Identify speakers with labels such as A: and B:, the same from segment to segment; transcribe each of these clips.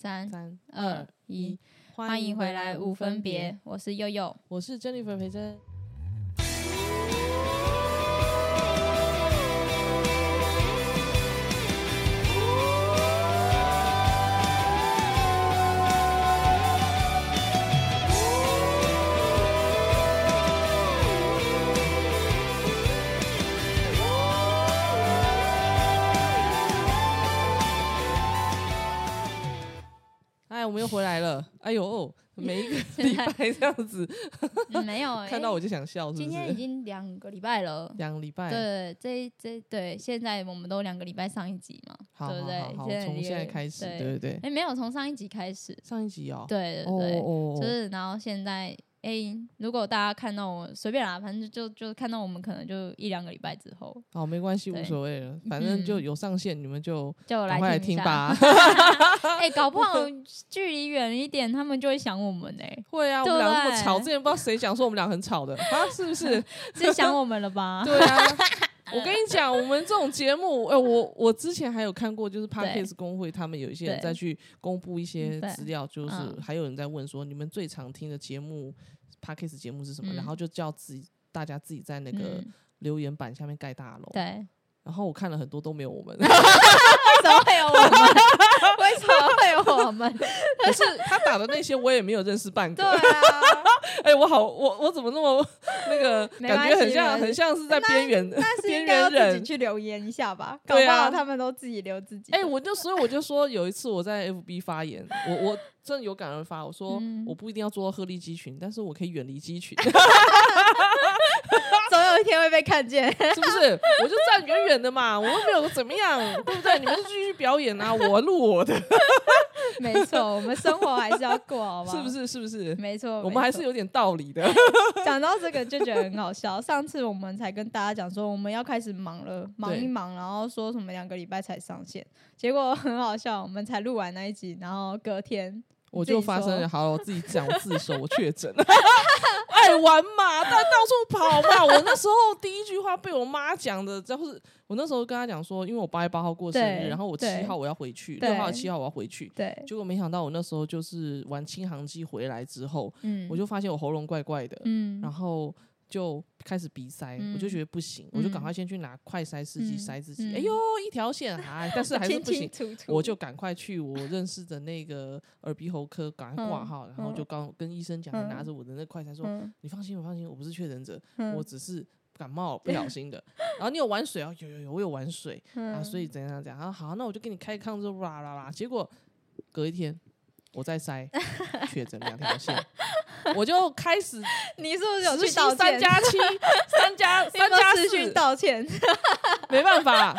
A: 三
B: 三
A: 二一，欢迎回来无分别，，我是悠悠。
B: 我是 Jennifer 培珍。又回来了！哎呦，每一个 礼拜这样子，
A: 嗯没有、欸，
B: 看到我就想笑，是不是？
A: 今天已经两个礼拜了。
B: 两个礼拜，
A: 对，这这对，现在我们都两个礼拜上一集嘛，
B: 好
A: 对不对
B: 好从现在开始，
A: 对
B: 对对对
A: 哎、，没有，从上一集开始。
B: 上一集哦，
A: 对对
B: 哦
A: 对，
B: 哦，哦
A: 就是然后现在，哎、如果大家看到我随便啦，反正就就看到我们可能就一两个礼拜之后，
B: 哦，没关系，无所谓了，反正就
A: 嗯
B: 有上线，你们就
A: 就
B: 赶快来
A: 来听
B: 吧。
A: 哎、搞不好距离远一点，他们就会想我们哎、
B: 会啊，我们俩那么吵，之前不知道谁讲说我们俩很吵的啊，是不是？
A: 是想我们了吧？
B: 对啊。我跟你讲，我们这种节目，哎、我我之前还有看过，就是 Podcast 工会他们有一些人
A: 对
B: 在去公布一些资料，就是
A: 嗯
B: 还有人在问说，你们最常听的节目 Podcast 节目是什么？
A: 嗯
B: 然后就叫自己大家自己在那个
A: 嗯，
B: 留言板下面盖大楼。
A: 对，
B: 然后我看了很多都没有我们，
A: 为什么会有我们？为什么会有我们？
B: 可是他打的那些我也没有认识半
A: 对
B: 个。
A: 啊，
B: 哎、我好，我我怎么那么 那个感觉很像很像是在边缘
C: 但是
B: 边
C: 应该要
B: 缘人。
C: 自己去留言一下吧，搞不好他们都自己留自己的。
B: 哎、我就所以我就说有一次我在 FB 发言，我我 真的有感而发，我说、
A: 嗯
B: 我不一定要做到鹤立鸡群，但是我可以远离鸡群，
C: 总有一天会被看见。
B: 是不是？我就站远远的嘛，我又没有怎么样，对不对？你们就继续表演啊，我录我的，
C: 没错，我们生活还是要过，好吗？
B: 是不？是？是不是？
C: 没错，
B: 我们还是有点道理的。
C: 讲到这个就觉得很好笑。上次我们才跟大家讲说我们要开始忙了，忙一忙，然后说什么两个礼拜才上线，结果很好笑，我们才录完那一集，然后隔天
B: 我就发生了，好了，我自己 讲，我自首，我确诊了，爱玩嘛，但到处跑嘛。我那时候第一句话被我妈讲的，就是我那时候跟她讲说，因为我八月八号过生日，然后我七
C: 对
B: 号我要回去，
C: 对
B: 六号七号我要回去，
C: 对，
B: 结果没想到我那时候就是玩轻航机回来之后，
C: 嗯
B: 我就发现我喉咙怪怪的，
C: 嗯
B: 然后就开始鼻塞，
C: 嗯。
B: 我就觉得不行，我就赶
C: 嗯
B: 快先去拿快塞试剂
C: 嗯
B: 塞自己，
C: 嗯。
B: 哎呦一条线，哎，但是还是不行。
C: 清。楚楚，
B: 我就赶快去我认识的那个耳鼻喉科，赶快挂
C: 嗯
B: 号，然后就刚跟医生讲，
C: 嗯。
B: 拿着我的那快餐说：“
C: 嗯
B: 你放心，我放心，我不是确诊者，
C: 嗯。
B: 我只是感冒不小心的。”然后你有玩水啊？有有有，我有玩水。啊，
C: 嗯
B: 所以怎样怎样。然后好，那我就给你开抗之啦啦啦。结果隔一天我再塞确诊两条线，我就开始
C: 你是不是有去道歉？
B: 三加七，三加 三加四，
C: 道歉，
B: 没办法，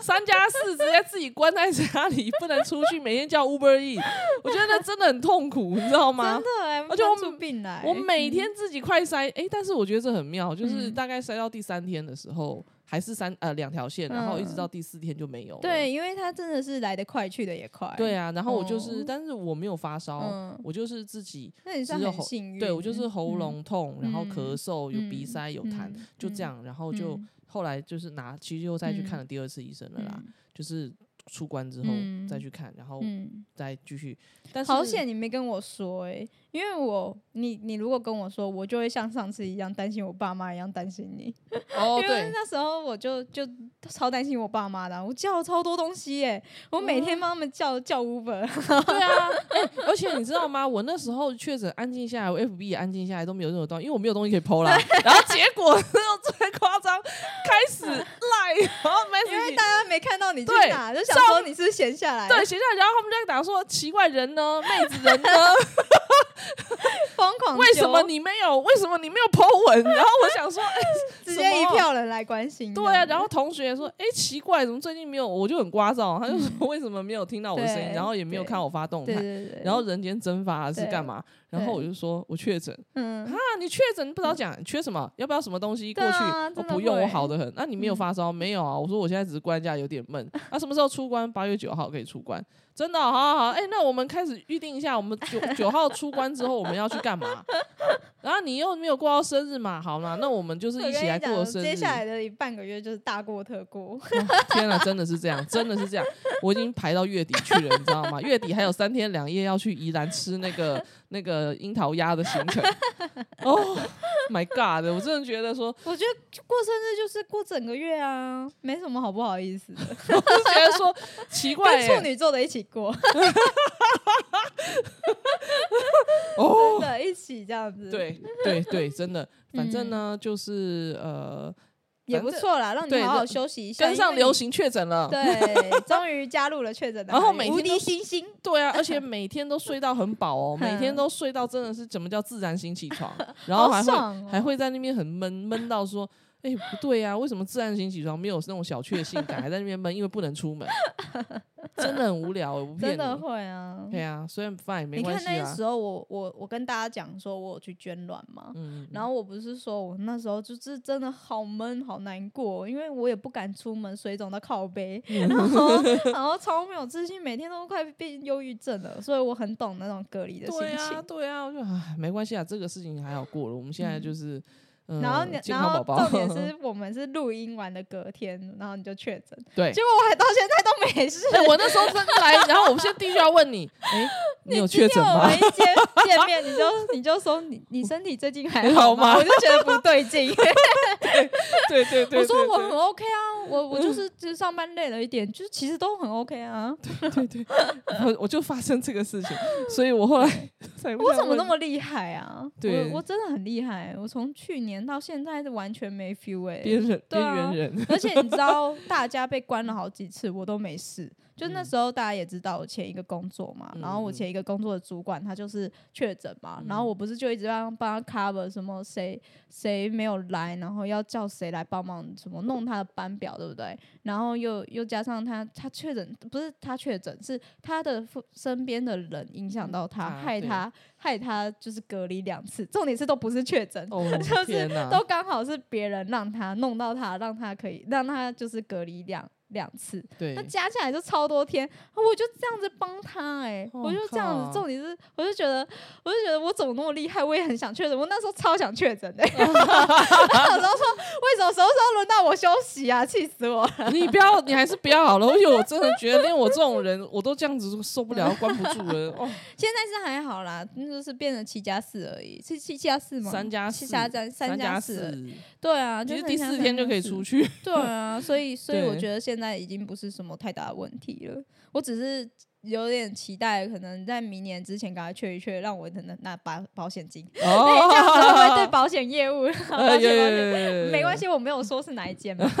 B: 三加四直接自己关在家里，不能出去，每天叫 Uber E，我觉得那真的很痛苦，你知道吗
C: 真？的哎，
B: 而且我
C: 出病来，
B: 我每天自己快塞，诶，但是我觉得这很妙，就是
C: 嗯
B: 大概塞到第三天的时候，还是三呃两条线，然后一直
C: 嗯
B: 到第四天就没有了。
C: 对，因为他真的是来得快，去得也快。
B: 对啊，然后我就是，
C: 哦
B: 但是我没有发烧，
C: 嗯
B: 我就是自己，
C: 那你算
B: 只有喉
C: 很幸运。
B: 对我就是喉
C: 嗯
B: 咙痛，然后
C: 嗯
B: 咳嗽，有鼻
C: 嗯
B: 塞，有痰，
C: 嗯
B: 就这样，然后就
C: 嗯
B: 后来就是拿，其实又再去看
C: 嗯
B: 了第二次医生了啦，
C: 嗯
B: 就是出关之后
C: 嗯
B: 再去看，然后
C: 嗯，
B: 再继续。但是
C: 好险你没跟我说哎、因为我你你如果跟我说，我就会像上次一样担心我爸妈一样担心你，
B: 哦，
C: 因为
B: 对，
C: 那时候我就就超担心我爸妈的啊，我叫了超多东西耶、我每天帮他们叫叫 Uber，
B: 对啊，哎、而且你知道吗？我那时候确诊安静下来，我 FB 也安静下来，都没有任何东西，因为我没有东西可以 PO 啦。然后结果 最夸张，开始赖，然后
C: 因为大家没看到你去
B: 对
C: 哪，就想
B: 上
C: 说你是闲下来，
B: 对，闲下来，然后他们就在打说奇怪人呢，妹子人呢？
C: 疯狂
B: 为什么你没有？为什么你没有 Po 文？然后我想说，哎、
C: 直接一票人来关心？
B: 对啊，然后同学说，哎、奇怪，怎么最近没有？我就很聒噪，他就说 为什么没有听到我的声音，然后也没有看我发动态，然后人间蒸发是干嘛？然后我就说我确诊
C: 嗯
B: 啊，你确诊不知道讲，你缺什么？要不要什么东西过去？我不用，我好的很。那、你没有
C: 嗯
B: 发烧？没有啊。我说我现在只是关假有点闷。那、什么时候出关？八月九号可以出关。真的，好好好，哎、那我们开始预定一下，我们九 九号出关之后我们要去干嘛？然后你又没有过到生日嘛，好嘛，那我们就是一起来过生日。
C: 接下来的半个月就是大过特过。
B: 天啊，真的是这样，真的是这样，我已经排到月底去了，你知道吗？月底还有三天两夜要去宜兰吃那个那个樱桃鸭的行程。哦、my God！我真的觉得说，
C: 我觉得过生日就是过整个月啊，没什么好不好意思的，
B: 我就觉得说奇怪、
C: 跟处
B: 欸，
C: 女座的一起过，
B: 哦。
C: 真，的一起这样子，，
B: 对对对，真的，反正呢，就是呃，
C: 也不错啦，让你好好休息一下，
B: 跟上。流行确诊了。
C: 对，终于加入了确诊的
B: 然后每天都
C: 星星，
B: 对啊，而且每天都睡到很饱哦，每天
C: 嗯
B: 都睡到真的是怎么叫自然醒起床，然后还会、
C: 哦
B: 还会在那边很闷闷到说，哎、不对呀、为什么自然醒起床没有那种小确幸感，还在那边闷，因为不能出门，真的很无聊，我不骗
C: 真的。会啊。
B: 对啊，虽然 fine 没
C: 你
B: 关系啊
C: 看那时，候我我我跟大家讲说我有去捐卵嘛，
B: 嗯，
C: 然后我不是说我那时候就是真的好闷好难过，因为我也不敢出门，水肿到靠背，
B: 嗯
C: 然后然后超没有自信，每天都快变忧郁症了，所以我很懂那种隔离的心
B: 对
C: 情。
B: 啊，对啊，我就唉，没关系啊，这个事情还好过了，我们现在就是。嗯
C: 然后你，然后重点是 我们是录音完的隔天，然后你就确诊，
B: 对
C: 结，果我还到现在都没事。
B: 哎，我那时候真的来，然后我现在必须要问你，哎，你有确诊吗
C: 我们？一见见面，你就你就说你你身体最近还
B: 好吗？
C: 我就觉得不对劲。
B: 对对对，
C: 我说我很 OK 啊，我我就是就是上班累了一点，就是其实都很 OK 啊。
B: 对对，我我就发生这个事情，所以我后来才
C: 我怎么那
B: 么
C: 么厉害啊？
B: 对
C: 我我真的很厉害，我从去年到现在是完全没 feel 哎、
B: 边缘人？
C: 而且你知道，大家被关了好几次，我都没事。就那
B: 嗯
C: 时候大家也知道我前一个工作嘛，然后我前一个工作的主管他就是确诊嘛，然后我不是就一直让帮他 cover 什么谁谁没有来，然后要叫谁来帮忙什么弄他的班表，对不对？然后又又加上他他确诊，不是他确诊，是他的父身边的人影响到他，害他害他就是隔离两次，重点是都不是确诊，
B: 哦，
C: 就是！都刚好是别人让他弄到他，让他可以让他就是隔离两两次，
B: 对
C: 那，加起来就超多天，我就这样子帮他哎、
B: 哦
C: 我就这样子，重点是我就觉得我就觉得我怎么那么厉害，我也很想确诊，我那时候超想确诊的，然后有时候说为什么什么时候轮到我休息啊，气死我了。
B: 你不要，你还是不要好了，因为我真的觉得连我这种人，我都这样子受不了，关不住了。哦，
C: 现在是还好啦，那就是变成七加四而已，是七加四吗？
B: 三加四，
C: 七加三
B: 三
C: 加
B: 四，
C: 对啊，就是
B: 第四天就可以出。去。
C: 对啊，所以所以我觉得现在已经不是什么太大的问题了。我只是有点期待，可能在明年之前赶快确一确，让我可能拿保保险金。对，这样子会不会对保险业务？没关系，我没有说是哪一间嘛。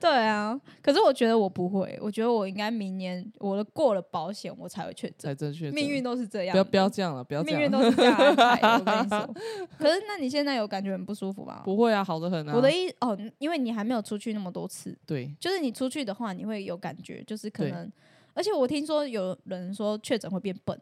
C: 对啊，可是我觉得我不会，我觉得我应该明年我的过了保险，我才会确诊。
B: 才正确。
C: 命运都是这样，
B: 不要不要这样了，不要。
C: 命运都是这样安排的。我跟你说，可是那你现在有感觉很不舒服吗？
B: 不会啊，好的很啊。
C: 我的意哦，因为你还没有出去那么多次，
B: 对
C: 就是你出去的话，你会有感觉，就是可能，而且我听说有人说确诊会变笨，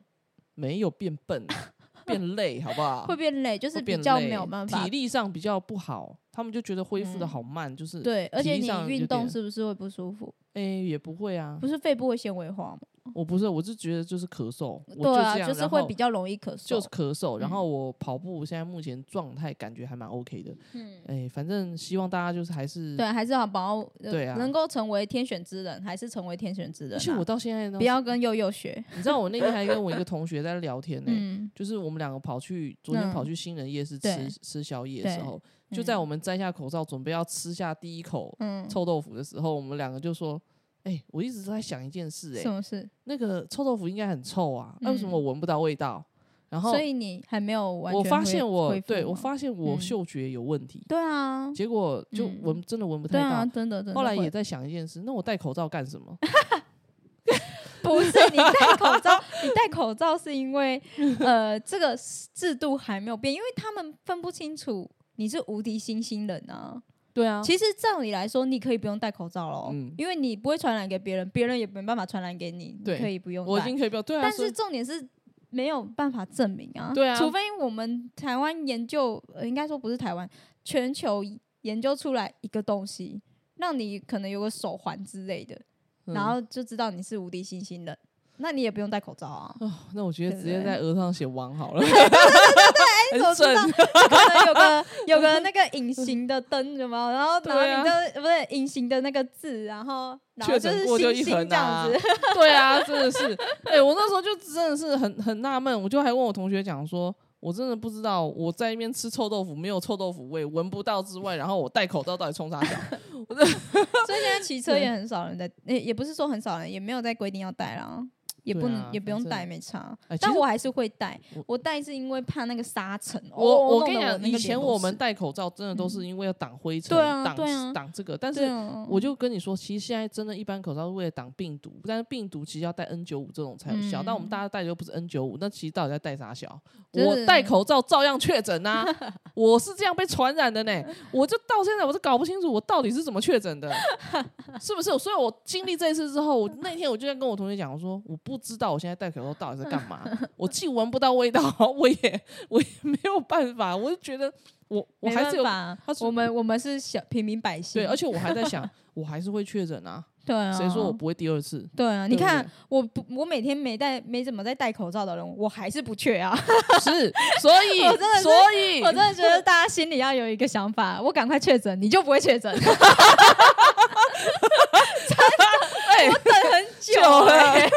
B: 没有变笨，变累，好不好？
C: 会变累，就是比较
B: 累
C: 没有办法
B: 体。力上比较不好，他们就觉得恢复的
C: 嗯
B: 好慢，就是
C: 对，而且你运动是不是会不舒服？
B: 哎也不会啊
C: 不，是肺部会纤维化吗？
B: 我不是，我是觉得就是咳嗽，我
C: 对啊，
B: 这样，
C: 就是会比较容易咳嗽。
B: 就是咳嗽，然
C: 嗯
B: 后我跑步现在目前状态感觉还蛮 OK 的，
C: 嗯，
B: 哎，反正希望大家就是还是，
C: 对，还是要把握，呃
B: 对啊
C: 能够成为天选之人，还是成为天选之人啊。
B: 而且我到现在呢
C: 不，要跟佑佑学。
B: 你知道我那天还跟我一个同学在聊天呢，
C: 嗯，
B: 就是我们两个跑去昨天
C: 嗯
B: 跑去新人夜市
C: 对
B: 吃吃宵夜的时候，就在我们摘下口罩准备要吃下第一口
C: 嗯，
B: 臭豆腐的时候，我们两个就说：“哎、我一直都在想一件事、哎，
C: 什么事？
B: 那个臭豆腐应该很臭啊，那为什么
C: 嗯
B: 我闻不到味道？”然后
C: 所以你还没有完全
B: 我发现我对我发现我
C: 嗯
B: 嗅觉有问题，
C: 对啊，
B: 结果就
C: 嗯
B: 闻真的闻不太
C: 对啊，
B: 到。
C: 真的真的
B: 后来也在想一件事，那我戴口罩干什么？
C: 不是你戴口罩，你戴口罩是因为呃这个制度还没有变，因为他们分不清楚你是无敌星星人啊。
B: 对啊，
C: 其实照理来说，你可以不用戴口罩喽，
B: 嗯。
C: 因为你不会传染给别人，别人也没办法传染给你，你
B: 对
C: 可以不用戴。
B: 我已经可以不要对啊，
C: 但是重点是没有办法证明啊，
B: 对啊。
C: 除非我们台湾研究，呃，应该说不是台湾，全球研究出来一个东西，让你可能有个手环之类的，
B: 嗯
C: 然后就知道你是无敌星星人，那你也不用戴口罩啊。
B: 哦，那我觉得直接在额头上写王好了，对
C: 哎，怎么
B: 很
C: 知道？
B: 准。
C: 可能有个有个那个隐形的灯，什么？然后然后
B: 对啊
C: 你的不是隐形的那个字，然后然后就是星星这样子。，
B: 对啊，真的是，哎、我那时候就真的是很很纳闷，我就还问我同学讲说，我真的不知道我在那边吃臭豆腐没有臭豆腐味，闻不到之外，然后我戴口罩到底冲啥小？
C: 所以现在骑车也很少人在，也也不是说很少人，也没有在规定要戴啦。也不能、
B: 啊
C: 也不用戴，没差。但我还是会戴
B: 我，
C: 戴是因为怕那个沙尘。
B: 我
C: 哦
B: 我跟你讲，以前我们戴口罩真的都是因为要挡灰尘，挡挡这个，但是。我就跟你说，其实现在真的，一般口罩是为了挡病毒，但是病毒其实要戴 N 九五这种才有效。但我们
C: 嗯
B: 大家戴的又不是 N 九五那其实到底在戴啥小？我戴口罩照样确诊呐，我是这样被传染的呢。我就到现在我是搞不清楚我到底是怎么确诊的，是不是？所以我经历这一次之后，我那天我就在跟我同学讲，我说我不知道我现在戴口罩到底在干嘛，我既闻不到味道，我也 我也没有办法，我就觉得我我还是有
C: 我们我们是小平民百姓，
B: 对，而且我还在想，我还是会确诊啊，
C: 对啊，
B: 谁说我不会第二次？
C: 对啊？你看我不我每天没戴没怎么在戴口罩的人，我还是不缺啊。
B: 是，所以
C: 我真的
B: 所以
C: 我真的觉得大家心里要有一个想法，我赶快确诊，你就不会确诊。
B: 哎，
C: 等很久
B: 久了
C: 欸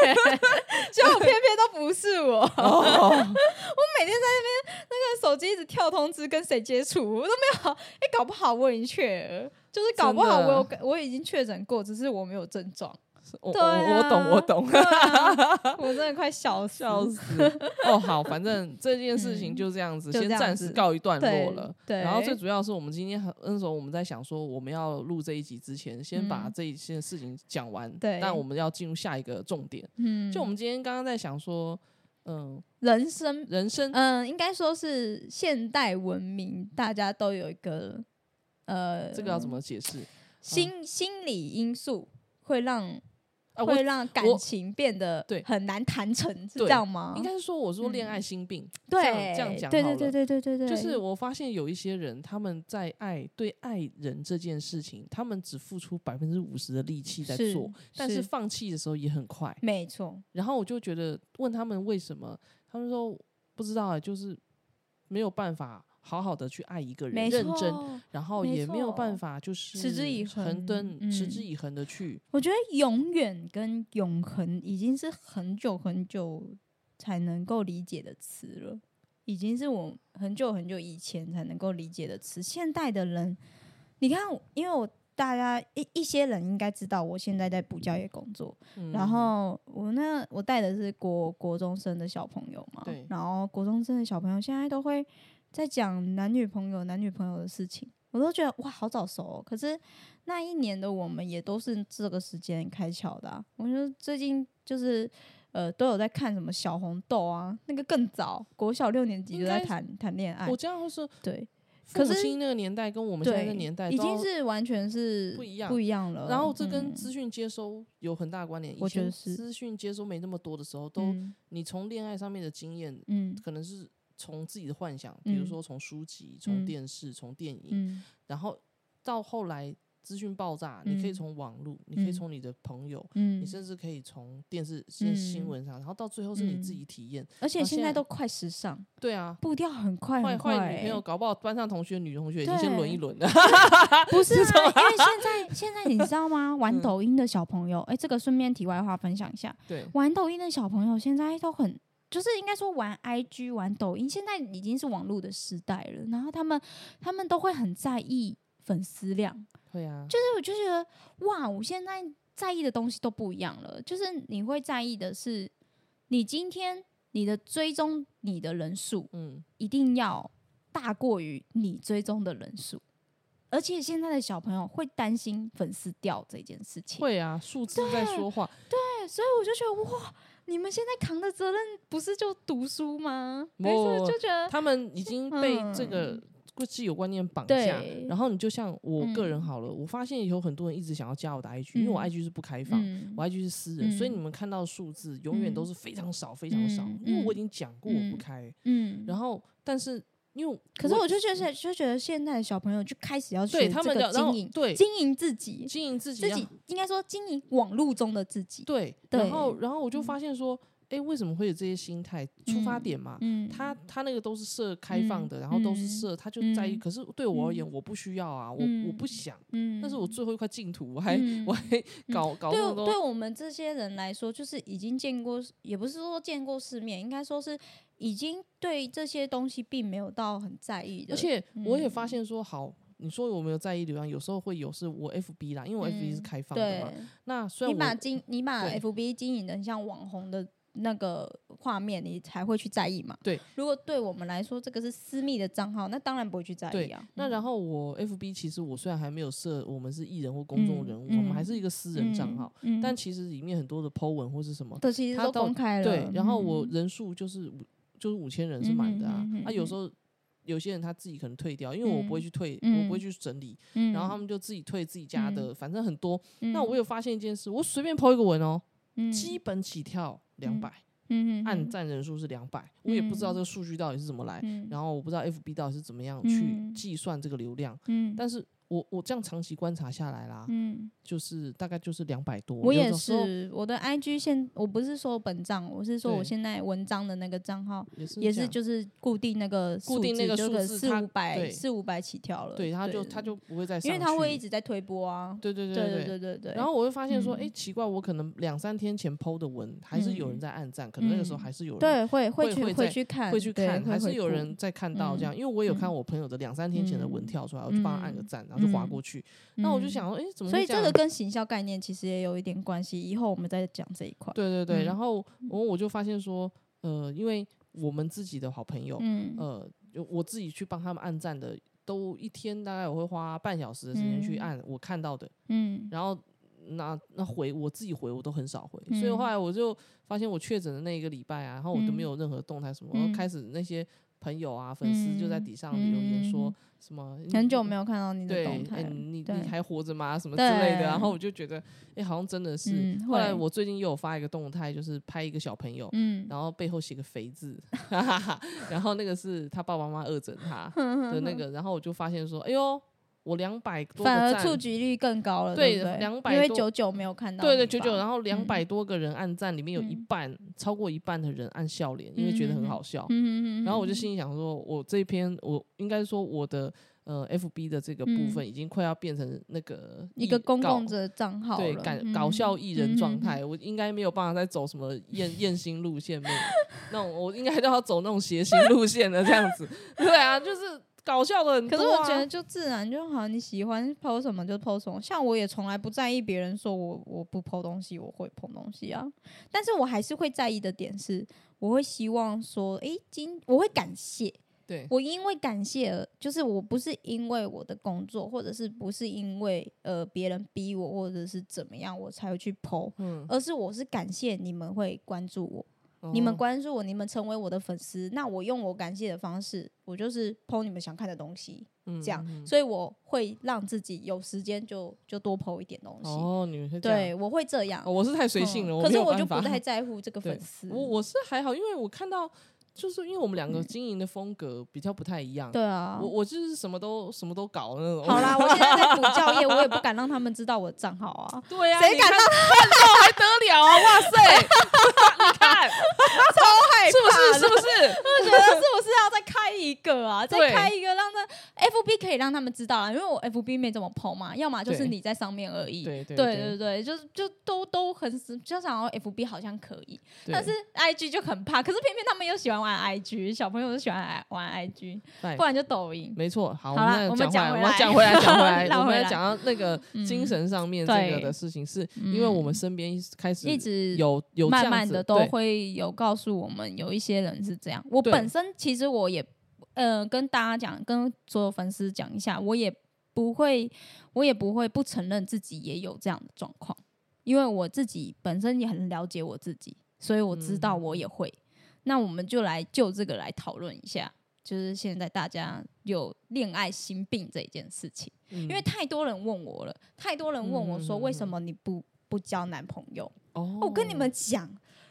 C: 结果偏偏都不是我。
B: 哦，
C: 我每天在那边那个手机一直跳通知，跟谁接触我都没有。哎、搞不好我已经确了，就是搞不好我有我已经确诊过，只是我没有症状。
B: 我
C: 对啊
B: 我我懂我懂，
C: 对啊 我真的快笑死
B: 笑死！哦，好，反正这件事情
C: 嗯
B: 就这样子，
C: 就
B: 先
C: 这样
B: 暂时告一段落了。
C: 对，
B: 然后最主要是我们今天很那时候我们在想说，我们要录这一集之前，先把
C: 嗯
B: 这一件事情讲完。
C: 对
B: 但我们要进入下一个重点。
C: 嗯，
B: 就我们今天刚刚在想说，嗯，
C: 人生，
B: 人生
C: 嗯，应该说是现代文明，大家都有一个呃，
B: 这个要怎么解释？
C: 心心理因素会让会让感情变得
B: 对
C: 很难谈成，是
B: 对
C: 这样吗？
B: 应该是说我说恋
C: 嗯
B: 爱心病，
C: 对
B: 这样讲
C: 对对对对对对对，
B: 就是我发现有一些人，他们在爱对爱人这件事情，他们只付出百分之五十的力气在
C: 是
B: 做，但是
C: 是
B: 放弃的时候也很快。
C: 没错，
B: 然后我就觉得问他们为什么，他们说不知道啊，就是没有办法好好的去爱一个人，
C: 没
B: 认真，
C: 错。
B: 然后也没有办法就是
C: 持之以
B: 恒
C: 恒
B: 登，持之
C: 嗯
B: 以恒的去。
C: 我觉得永远跟永恒已经是很久很久才能够理解的词了，已经是我很久很久以前才能够理解的词。现代的人，你看，因为我大家一一些人应该知道，我现在在补教业工作，
B: 嗯
C: 然后我那我带的是国国中生的小朋友嘛，
B: 对
C: 然后国中生的小朋友现在都会在讲男女朋友、男女朋友的事情，我都觉得哇，好早熟、哦。可是那一年的我们也都是这个时间开窍的、啊。我觉得最近就是呃都有在看什么小红豆啊，那个更早，国小六年级就在谈谈恋爱
B: 我，这样说，
C: 对可是
B: 那个年代跟我们现在
C: 对，
B: 的年代
C: 已经是完全是
B: 不一样
C: 不一样了。
B: 然后这跟
C: 嗯
B: 资讯接收有很大关联。以前
C: 我觉得是
B: 资讯接收没那么多的时候，都
C: 嗯
B: 你从恋爱上面的经验，
C: 嗯
B: 可能是从自己的幻想，比如
C: 嗯
B: 说从书籍、从
C: 嗯
B: 电视、从电影，
C: 嗯
B: 然后到后来资讯爆炸，你可以
C: 嗯
B: 从网络，你可以
C: 嗯
B: 从你的朋友，
C: 嗯
B: 你，甚至可以从电视、新闻上，然后到最后是你自
C: 嗯
B: 己体验。
C: 而且现
B: 在
C: 在都快时尚，
B: 对啊。
C: 步调很快快、
B: 坏女朋友，
C: 欸。
B: 搞不好班上同学、女同学已经先轮一轮了。
C: 不是啊，因为现在现在你知道吗？玩
B: 嗯
C: 抖音的小朋友，哎、这个顺便题外话分享一下，
B: 对，
C: 玩抖音的小朋友现在都很。就是应该说玩 IG 玩抖音，现在已经是网络的时代了。然后他们他们都会很在意粉丝量，
B: 会啊，
C: 就是我就觉得哇，我现在在意的东西都不一样了。就是你会在意的是，你今天你的追踪你的人数，
B: 嗯，
C: 一定要大过于你追踪的人数。而且现在的小朋友会担心粉丝掉这件事情，
B: 会啊，数字在说话。
C: 对，所以我就觉得哇，你们现在扛的责任不是就读书吗？
B: 不
C: 没错，就觉得
B: 他们已经被这个
C: 嗯
B: 既有观念绑架。然后你就像我个人
C: 嗯
B: 好了，我发现有很多人一直想要加我的 IG，、因为我
C: 嗯
B: IG 是不开放。
C: 嗯
B: 我 IG 是私人，所以
C: 嗯
B: 你们看到的数字永远都
C: 嗯
B: 是非常少、非常少，
C: 嗯
B: 因为我已
C: 嗯
B: 经讲过我不
C: 嗯
B: 开。
C: 嗯，
B: 然后，但是因为
C: 可是我就觉得，就觉得现在的小朋友就开始要学这
B: 对他们
C: 经营，
B: 对
C: 经营自己，
B: 经营自己
C: 自己应该说经营网络中的自己。
B: 对，
C: 对
B: 然后然后我就发现说，哎、为什么会有这些心态？出发
C: 嗯
B: 点嘛，
C: 嗯，
B: 他他那个都是设开放的，
C: 嗯
B: 然后都是
C: 嗯
B: 设，他就在意。
C: 嗯
B: 可是对我而言，
C: 嗯
B: 我不需要啊，我我不
C: 嗯
B: 想，
C: 嗯，
B: 那是我最后一块净土，我还、
C: 嗯
B: 我还搞搞
C: 对对我们这些人来说，就是已经见过，也不是说见过世面，应该说是已经对这些东西并没有到很在意的。
B: 而且我也
C: 嗯
B: 发现说，好，你说我没有在意流量，有时候会有是我 FB 啦，因为我 FB 是
C: 嗯
B: 开放的嘛。
C: 对，
B: 那虽然
C: 你把经你把 FB 经营的很像网红的那个画面，你才会去在意嘛。
B: 对，
C: 如果对我们来说这个是私密的账号，那当然不会去在意
B: 对
C: 啊。
B: 那然
C: 后
B: 后我 FB 其实我虽然还没有设我们是艺人或公众
C: 嗯
B: 人物，我们还
C: 嗯
B: 是一个私人账号，
C: 嗯，
B: 但其实里面很多的 Po 文或是什么，
C: 这其实都公开了。
B: 对，然后我
C: 嗯
B: 人数就是五就是五千人是满的啊
C: 嗯哼哼，
B: 啊有
C: 哼
B: 时候。有些人他自己可能退掉，因为我不会
C: 嗯
B: 去退，我
C: 嗯
B: 不会去整理，
C: 嗯
B: 然后他们就自己退自己家的，
C: 嗯
B: 反正很多。那
C: 嗯
B: 我有发现一件事，我随便 po 一个文哦，
C: 嗯
B: 基本起跳两百，
C: 嗯
B: 按赞人数是两百，我也不知道
C: 嗯
B: 这个数据到底是怎么来，
C: 嗯。
B: 然后我不知道 FB 到底是怎么样去
C: 嗯
B: 计算这个流量，
C: 嗯。
B: 但是我我这样长期观察下来啦，
C: 嗯，
B: 就是大概就是两百多。
C: 我也是，我的 IG 现我不是说本账，我是说我现在文章的那个账号
B: 也是
C: 也是就是固定那个
B: 固定那个数字
C: 四五百四五百起跳了。
B: 对，他就他就不会再，
C: 因为他会一直在推播啊。
B: 对对
C: 对
B: 对
C: 对对对。
B: 然后我会发现说，哎，奇怪，我可能两三天前 PO 的文还是有人在按赞，可能那个时候还是有人
C: 对会
B: 会
C: 去
B: 会
C: 去看
B: 会去看，还是有人在看到这样，因为我有看我朋友的两三天前的文跳出来，我就帮他按个赞，然后。就划
C: 嗯
B: 过去。那我就
C: 嗯
B: 想说，哎、怎么
C: 所以这个？跟行销概念其实也有一点关系，以后我们再讲这一块。
B: 对对对，然
C: 嗯
B: 后我我就发现说，呃，因为我们自己的好朋友，
C: 嗯
B: 呃，就我自己去帮他们按赞的，都一天大概我会花半小时的时间去
C: 嗯
B: 按我看到的，
C: 嗯
B: 然后那那回我自己回我都很少回，所以
C: 嗯
B: 后来我就发现我确诊的那一个礼拜啊，然后我都没
C: 嗯
B: 有任何动态什么，然后
C: 嗯
B: 开始那些朋友啊粉丝就在
C: 嗯
B: 底上留言说
C: 嗯
B: 什么
C: 很久没有看到你的
B: 对，
C: 动态
B: 你你还活着吗？什么之类的，然后我就觉得，哎，好像真的是。
C: 嗯
B: 后来我最近又有发一个动态，就是拍一个小朋友，
C: 嗯
B: 然后背后写个肥字，然后那个是他爸爸妈妈恶整他的那个，然后我就发现说，哎呦，我两百多个
C: 反而触及率更高了，
B: 对
C: 对不对
B: ，200多
C: 因为九九没有看到，
B: 对对，九九，然后两
C: 嗯。
B: 百多个人按赞，里面有一
C: 嗯
B: 半、超过一半的人按笑脸，因为觉得很好笑。
C: 嗯嗯
B: 然后我就心里想说，我这一篇我应该说我的呃 FB 的这个部分已经快要变成那个
C: 一个公共的账号
B: 对
C: 了。
B: 搞搞笑艺人状，
C: 嗯
B: 态，我应该没有办法再走什么艳艳星路线，没有那种我应该都要走那种谐星路线的这样子。对啊，就是搞笑的很多、啊。
C: 可是我觉得就自然就好，你喜欢 PO 什么就 PO 什么。像我也从来不在意别人说我我不 PO 东西，我会 PO 东西啊。但是我还是会在意的点是，我会希望说，诶，今我会感谢，
B: 对
C: 我因为感谢而，就是我不是因为我的工作，或者是不是因为呃别人逼我，或者是怎么样，我才会去 PO，
B: 嗯，
C: 而是我是感谢你们会关注我。你们
B: 哦
C: 关注我，你们成为我的粉丝，那我用我感谢的方式，我就是 PO 你们想看的东西，
B: 嗯
C: 这样，所以我会让自己有时间就就多 PO 一点东西。
B: 哦，你们是这样
C: 对，我会这样。
B: 哦我是太随性了，
C: 嗯可是我就不太 在乎这个粉丝。
B: 我我是还好，因为我看到，就是因为我们两个经营的风格比较不太一样。
C: 嗯对啊
B: 我，我就是什么都什么都搞那种。
C: 好啦，我现在在补教业，我也不敢让他们知道我的账号啊。
B: 对啊，
C: 谁敢
B: 你看看到还得了啊？哇塞，你看
C: 超害
B: 是不是？是不是？
C: 我觉得是不是？要再开一个啊？再开一个让他 FB 可以让他们知道啊，因为我 FB 没怎么 PO 嘛，要么就是你在上面而已。
B: 对对
C: 对。对对，就是就都都很就想要 FB 好像可以，但是 IG 就很怕，可是偏偏他们又喜欢玩 IG，小朋友都喜欢玩 IG，不然就抖音。
B: 没错，好，
C: 我们
B: 讲回来，
C: 讲回来
B: 讲回来，讲到那个
C: 嗯。
B: 精神上面这个的事情，是因为我们身边开始
C: 一直
B: 有有这
C: 慢慢的都
B: 对
C: 会有告诉我们，有一些人是这样。我本身其实我也呃跟大家讲，跟所有粉丝讲一下，我也不会，我也不会不承认自己也有这样的状况，因为我自己本身也很了解我自己，所以我知道
B: 嗯
C: 我也会。那我们就来就这个来讨论一下，就是现在大家有恋爱心病这一件事情，
B: 因
C: 因为太多人问我了，太多人问我说，为什么你不不交男朋友？
B: 哦
C: 我跟你们讲，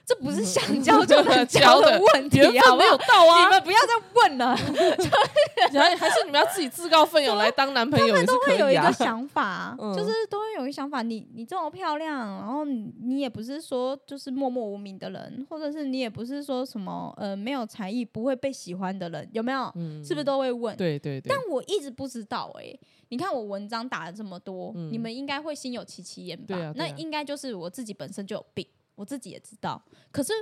C: 这不是想交就能交
B: 交的
C: 的问题，
B: 缘分没有
C: 好不好？你
B: 到啊，
C: 们不要再问了，
B: 还还是你们要自己自告奋勇来当男朋友也是可以啊
C: 会有一个。想法，
B: 嗯
C: 就是都会有一个想法。你你这么漂亮，然后你你也不是说就是默默无名的人，或者是你也不是说什么呃没有才艺不会被喜欢的人，有没有？
B: 嗯
C: 是不是都会问？
B: 对对对
C: 但，我一直不知道哎、你看我文章打了这么多，
B: 嗯
C: 你们应该会心有戚戚焉吧？
B: 啊啊
C: 那应该就是我自己本身就有病，我自己也知道。可是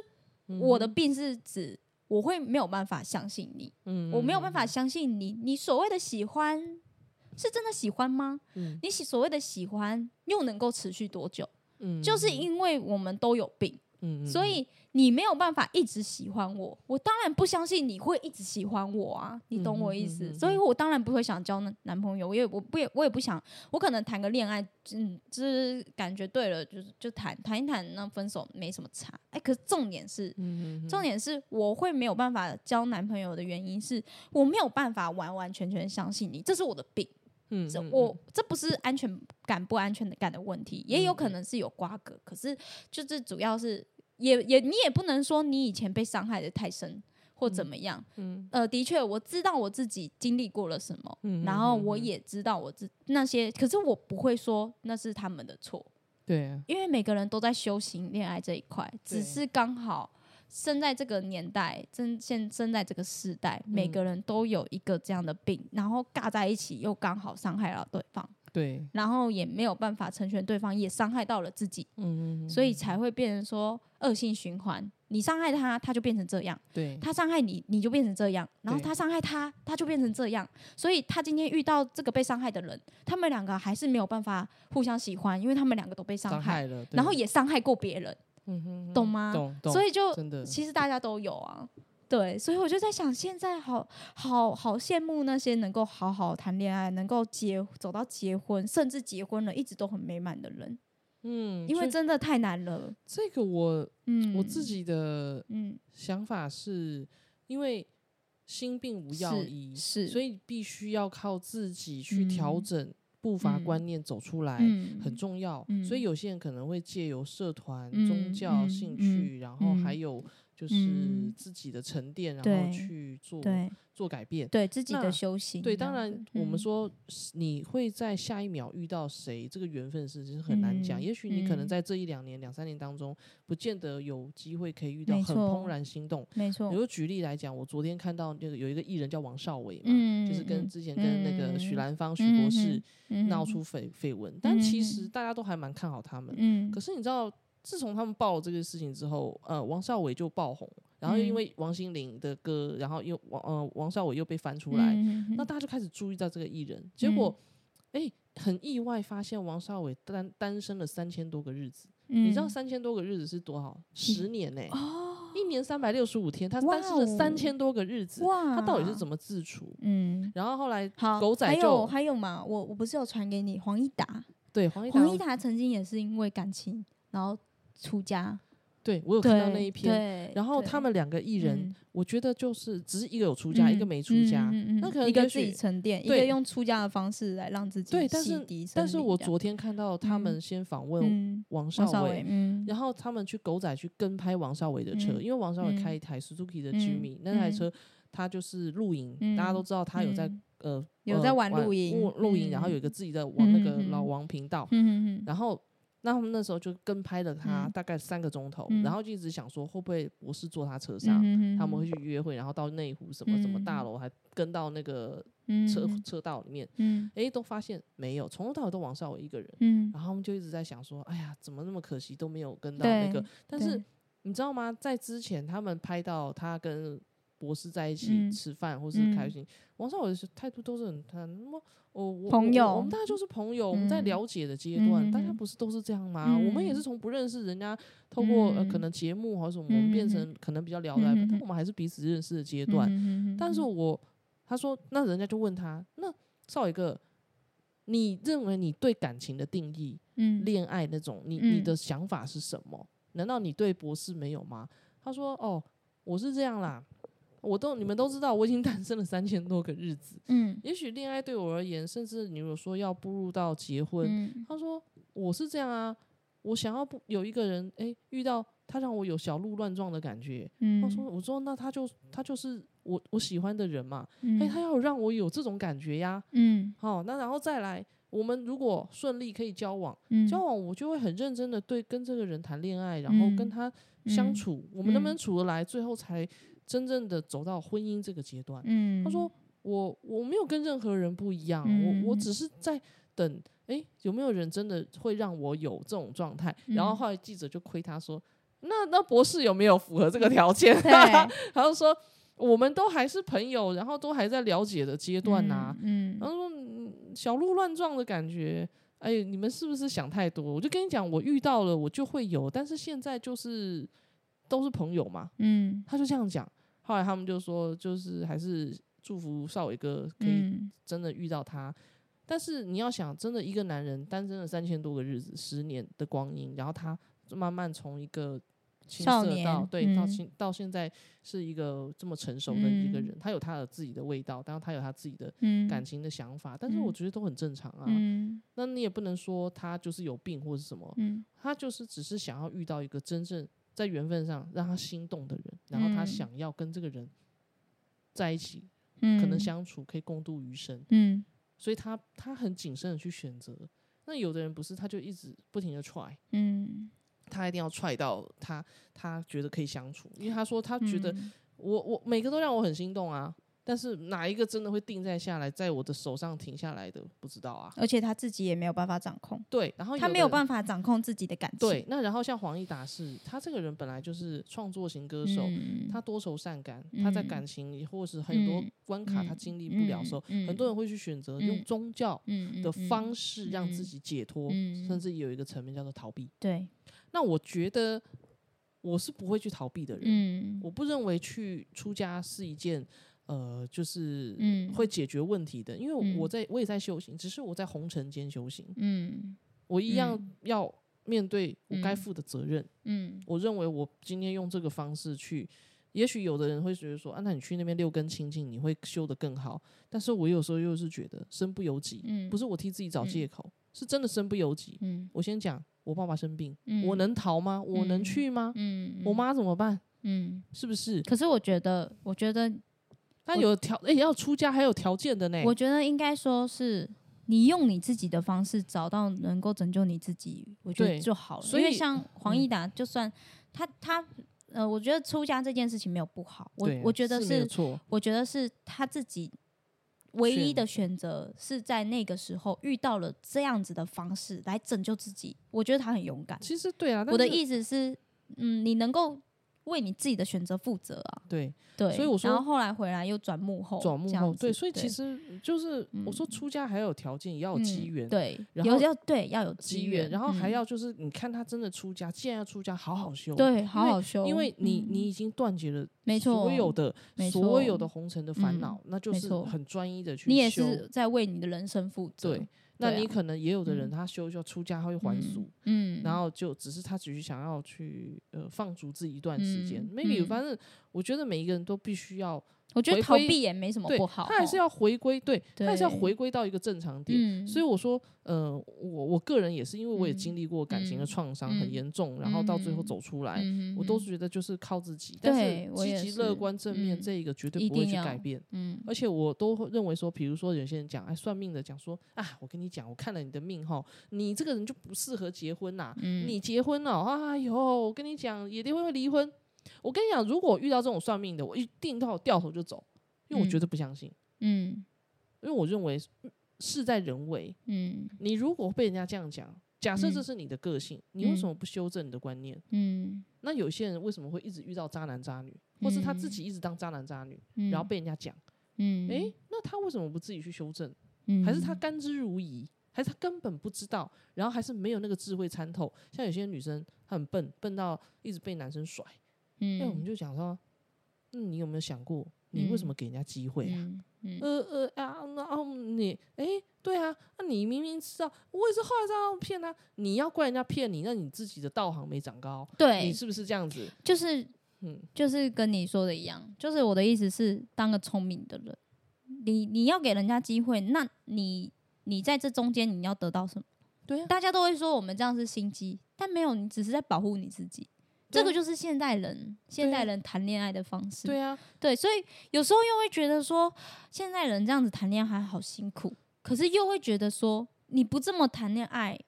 B: 嗯
C: 我的病是指我会没有办法相信你，
B: 嗯
C: 我没有办法相信你，你所谓的喜欢是真的喜欢吗？
B: 嗯
C: 你喜所谓的喜欢又能够持续多久？
B: 嗯
C: 就是因为我们都有病，
B: 嗯
C: 所以你没有办法一直喜欢我。我当然不相信你会一直喜欢我啊，你懂我意思？
B: 嗯嗯嗯嗯
C: 所以我当然不会想交男男朋友，我也我不也我也不想，我可能谈个恋爱，嗯，就是感觉对了，就是就谈谈一谈，那分手没什么差。哎、可是重点是。
B: 嗯
C: 重点是我会没有办法交男朋友的原因是我没有办法完完全全相信你，这是我的病。
B: 嗯
C: 这我这不是安全感不安全感的问题，也有可能是有瓜葛，可是就是主要是也也你也不能说你以前被伤害的太深或怎么样。
B: 嗯
C: 呃，的确我知道我自己经历过了什么，
B: 嗯
C: 然后我也知道我自那些，可是我不会说那是他们的错，
B: 对啊，
C: 因为每个人都在修行恋爱这一块，只是刚好。生在这个年代，真现生在这个时代，每
B: 嗯
C: 个人都有一个这样的病，然后尬在一起，又刚好伤害了对方。
B: 对，
C: 然后也没有办法成全对方，也伤害到了自己，
B: 嗯
C: 所以才会变成说恶性循环。你伤害他，他就变成这样；
B: 对
C: 他伤害你，你就变成这样；然后他伤害他，他就变成这样。所以他今天遇到这个被伤害的人，他们两个还是没有办法互相喜欢，因为他们两个都被伤害，
B: 伤害了，
C: 然后也伤害过别人，
B: 嗯哼
C: 懂吗？
B: 懂懂，
C: 所以就其实大家都有啊。对，所以我就在想，现在好好好羡慕那些能够好好谈恋爱，能够结走到结婚，甚至结婚了一直都很美满的人，
B: 嗯，
C: 因为真的太难了。
B: 这个我
C: 嗯，
B: 我自己的
C: 嗯
B: 想法是，因为心病无药
C: 是
B: 医，
C: 是，
B: 所以必须要靠自己去调
C: 嗯
B: 整步伐
C: 嗯
B: 观念走出来。
C: 嗯
B: 很重要，
C: 嗯
B: 所以有些人可能会借由社团、
C: 嗯
B: 宗教、
C: 嗯
B: 兴
C: 嗯
B: 趣，然后还
C: 嗯
B: 有就是
C: 嗯
B: 自己的沉淀，然后去做做改变。
C: 对自己的修行
B: 对，当然我们
C: 嗯
B: 说是你会在下一秒遇到谁，这个缘分是是很难讲。
C: 嗯
B: 也许你可能
C: 嗯
B: 在这一两年、两三年当中，不见得有机会可以遇到很怦然心动。
C: 没错
B: 比，如举例来讲，我昨天看到那个有一个艺人叫王少伟嘛，
C: 嗯，
B: 就是跟
C: 嗯
B: 之前跟那个许兰芳、许博士闹出绯绯闻，
C: 嗯
B: 但其实大家都还蛮看好他们。
C: 嗯，
B: 可是你知道，自从他们爆了这个事情之后，呃，王少伟就爆红，然后又因
C: 嗯。
B: 为王心凌的歌，然后又王呃王少伟又被翻出
C: 出
B: 来，那。大家就开始注意到这个艺人，结果
C: 嗯。
B: 哎、很意外发现王少伟单单身了三千多个日子，
C: 你
B: 你知道三千多个日子是多少？十年呢、
C: 哦，
B: 一年三百六十五天，他
C: 哇
B: 单身了
C: 哦
B: 三千多个日子，
C: 哇，
B: 他到底是。怎么自处？
C: 嗯。
B: 然后后来狗仔就
C: 有还有嘛，我我不是有传给你黄义达，
B: 对黄义达
C: 黄义达曾经也是因为感情然后出家，
B: 对我有看到那一篇，然后他们两个艺人，
C: 嗯
B: 我觉得就是只是一个有出家，一个没出家。那可能也
C: 一个自己沉淀，一个用出家的方式来让自己
B: 对但是但是我昨天看到他们
C: 嗯
B: 先访问
C: 嗯
B: 王少伟然后他们去狗仔去跟拍王少伟的车，
C: 嗯
B: 因为王少伟
C: 嗯
B: 开一台 Suzuki 的
C: 嗯
B: Jimmy，、那台
C: 嗯
B: 车他就是露营，
C: 嗯
B: 大家都知道他有在、
C: 嗯
B: 呃
C: 有在
B: 呃
C: 玩露营
B: 露露营，
C: 嗯
B: 然后有一个自己的王、那个老王频道，然后。那他们那时候就跟拍了他
C: 嗯
B: 大概三个钟头，
C: 嗯
B: 然后就一直想说会不会博士坐他车上，
C: 嗯
B: 他们会去约会，然后到内湖什么什么大
C: 嗯
B: 楼，还跟到那个
C: 嗯
B: 车、
C: 嗯
B: 车道里面，
C: 嗯
B: 诶，都发现没有，从头到尾都王少伟一个人。
C: 嗯，
B: 然后他们就一直在想说，哎呀，怎么那么可惜都没有跟到那个？但是你知道吗？在之前他们拍到他跟博士在一起
C: 嗯
B: 吃饭或是
C: 嗯
B: 开心，王少伟的态度都是很很什么。我我我
C: 朋友
B: 我们大家就是朋友，我们在
C: 嗯
B: 了解的阶段，大家
C: 嗯
B: 不是都是这样吗？我们也是
C: 嗯
B: 从不认识人家，透过呃可
C: 嗯
B: 能节目或者什么，我们变
C: 嗯
B: 成可能比较聊得来，
C: 嗯
B: 但我们还是彼此认识的阶段。
C: 嗯
B: 但是我他说，那人家就问他，那少伟哥，你认为你对感情的定义，
C: 嗯
B: 恋爱那种，你你
C: 嗯
B: 的想法是什么？难道你对博士没有吗？他说，哦，我是这样啦，我都你们都知道，我已经单身了三千多个日子，
C: 嗯。
B: 也许恋爱对我而言，甚至你如果说要步入到结婚，
C: 嗯。
B: 他说我是这样啊，我想要不有一个人，诶，遇到他让我有小鹿乱撞的感觉。
C: 嗯。
B: 他说，我说那他就他就是我我喜欢的人嘛，
C: 嗯。
B: 哎、他要让我有这种感觉呀。
C: 嗯。
B: 好，那然后再来，我们如果顺利可以交往，
C: 嗯。
B: 交往我就会很认真的对跟这个人谈恋爱，然后跟
C: 嗯
B: 他。相
C: 嗯。
B: 处，我们能不
C: 嗯。
B: 能处得来，最后才真正的走到婚姻这个阶段。
C: 嗯
B: 他说我我没有跟任何人不一样，我我
C: 嗯
B: 只是在等，诶，有没有人真的会让我有这种状态？然后
C: 嗯
B: 后来记者就亏他说，那那博士有没有符合这个条件？
C: 对
B: 他就说我们都还是朋友，然后都还在了解的阶段呐、
C: 嗯
B: 然后说嗯小鹿乱撞的感觉。哎，你们是不是想太多？我就跟你讲，我遇到了，我就会有，但是现在就是都是朋友嘛。
C: 嗯
B: 他就这样讲。后来他们就说，就是还是祝福少伟哥可以
C: 嗯。
B: 真的遇到他。但是你要想，真的一个男人单身了三千多个日子，十年的光阴，然后他慢慢从一个青涩到
C: 年
B: 对到
C: 嗯。
B: 现到现在是一个这么成熟的一个
C: 嗯。
B: 人，他有他的自己的味道，当然后他有他自己的
C: 嗯。
B: 感情的想法，但是我
C: 嗯。
B: 觉得都很正常啊。
C: 嗯。
B: 那你也不能说他就是有病或是什么，
C: 嗯。
B: 他就是只是想要遇到一个真正在缘分上让他心动的人，然后他
C: 嗯。
B: 想要跟这个人在一起，
C: 嗯
B: 可能相处可以共度余生，
C: 嗯。
B: 所以他他很谨慎的去选择。那有的人不是，他就一直不停的踹，
C: 嗯。
B: 他一定要踹到他他觉得可以相处，因为他说他觉得
C: 嗯。
B: 我我每个都让我很心动啊，但是哪一个真的会定在下来，在我的手上停下来的不知道啊。
C: 而且他自己也没有办法掌控，
B: 对，然后
C: 他没有。办法掌控自己的感情。
B: 对，那然后像黄义达是，他这个人本来就是创作型歌手，
C: 嗯。
B: 他多愁善感，他在
C: 嗯
B: 感情里或是很多
C: 嗯
B: 关卡他
C: 嗯
B: 经历不了的时候，
C: 嗯。
B: 很多人会去选择用
C: 嗯。
B: 宗教的方式让自
C: 嗯
B: 己解脱，
C: 嗯
B: 甚至有一个层面叫做逃避。
C: 对，
B: 那我觉得我是不会去逃避的人，
C: 嗯。
B: 我不认为去出家是一件呃，就是
C: 嗯。
B: 会解决问题的，因为
C: 嗯。
B: 我在我也在修行，只是我在红尘间修行，
C: 嗯。
B: 我一样
C: 嗯。
B: 要面对我该
C: 嗯。
B: 负的责任。
C: 嗯。
B: 我认为我今天用这个方式去，也许有的人会觉得说，啊，那你去那边六根清净，你会修得更好。但是我有时候又是觉得身不由己，
C: 嗯，
B: 不是我替自己找借口，是真的身不由己。
C: 嗯。
B: 我先讲，我爸爸生病，
C: 嗯。
B: 我能逃吗？我能
C: 嗯
B: 去吗？
C: 嗯。
B: 我妈怎么办？
C: 嗯，
B: 是不是？
C: 可是我觉得，我觉得，
B: 但有条，哎、要出家还有条件的呢。
C: 我觉得应该说是。你用你自己的方式找到能够拯救你自己，我觉得就好了。
B: 所以
C: 因为像黄
B: 嗯
C: 义达，就算他他呃，我觉得出家这件事情没有不好，我我觉得是我觉得是他自己唯一的选择，是在那个时候遇到了这样子的方式来拯救自己。我觉得他很勇敢。
B: 其实对啊。
C: 我的意思是，嗯，你能够为你自己的选择负责啊。
B: 对
C: 对，
B: 所以我说
C: 然后后来回来又转幕后，
B: 转幕后，对，所以其实就是我说
C: 嗯
B: 出家还有条件，也要有机
C: 嗯
B: 缘，
C: 对，
B: 然后
C: 要对要有
B: 机
C: 缘，
B: 然后还
C: 嗯
B: 要就是你看他真的出家，既然要出家，好好修，
C: 对好好修，
B: 因为你
C: 嗯
B: 你已经断绝了
C: 没错
B: 所有的所有的红尘的烦
C: 嗯
B: 恼，那就是很专一的去
C: 你也是在为你的人生负责。
B: 对。那你可能也有的人
C: 嗯。
B: 他修修出家，他会还俗，
C: 嗯，
B: 然后就只是他只是想要去呃放逐自己一段时间
C: 嗯
B: ，maybe
C: 嗯。
B: 反正我觉得每一个人都必须要
C: 我觉得逃避也没什么不好，
B: 他还是要回归，对他还是要回归到一个正常点。
C: 嗯，
B: 所以我说，呃，我我个人也是，因为我也
C: 嗯
B: 经历过感情的
C: 嗯
B: 创伤，很
C: 嗯
B: 严重，然后到最后
C: 嗯
B: 走出来，
C: 嗯
B: 我都
C: 是
B: 觉得就是靠自己。但是积极乐观正面
C: 嗯
B: 这一个绝对不会去改变。
C: 嗯
B: 而且我都会认为说，比如说有些人讲，哎，算命的讲说，啊，我跟你讲，我看了你的命哈，你这个人就不适合结婚呐、
C: 嗯
B: 你结婚了，哎呦，我跟你讲，也定会离婚。我跟你讲，如果遇到这种算命的，我一定要掉头就走，因为我绝
C: 嗯
B: 对不相信，
C: 嗯
B: 因为我认为嗯事在人为。
C: 嗯
B: 你如果被人家这样讲，假设这
C: 嗯
B: 是你的个性，你为什
C: 嗯
B: 么不修正你的观念？
C: 嗯，
B: 那有些人为什么会一直遇到渣男渣女，或是他自
C: 嗯
B: 己一直当渣男渣女，
C: 嗯
B: 然后被人家讲？
C: 嗯
B: 诶，那他为什么不自己去修正？
C: 嗯
B: 还是他甘之如饴？还是他根本不知道？然后还是没有那个智慧参透？像有些女生她很笨，笨到一直被男生甩。
C: 嗯，
B: 那我们就想说，嗯，你有没有想过，你为什么给人家机会啊？
C: 嗯嗯
B: 呃呃啊，那啊你哎、对啊，那你明明知道，我也是后来知道骗他，你要怪人家骗你，那你自己的道行没长高，
C: 对你，
B: 是不是这样子？
C: 就是
B: 嗯，
C: 就是跟你说的一样，就是我的意思是，当个聪明的人，你你要给人家机会，那你你在这中间你要得到什么？
B: 对啊，
C: 大家都会说我们这样是心机，但没有，你只是在保护你自己。这个就是现代人现代人谈恋爱的方式。
B: 对啊，
C: 对，所以有时候又会觉得说，现代人这样子谈恋爱还好辛苦，可是又会觉得说，你不这么谈恋爱，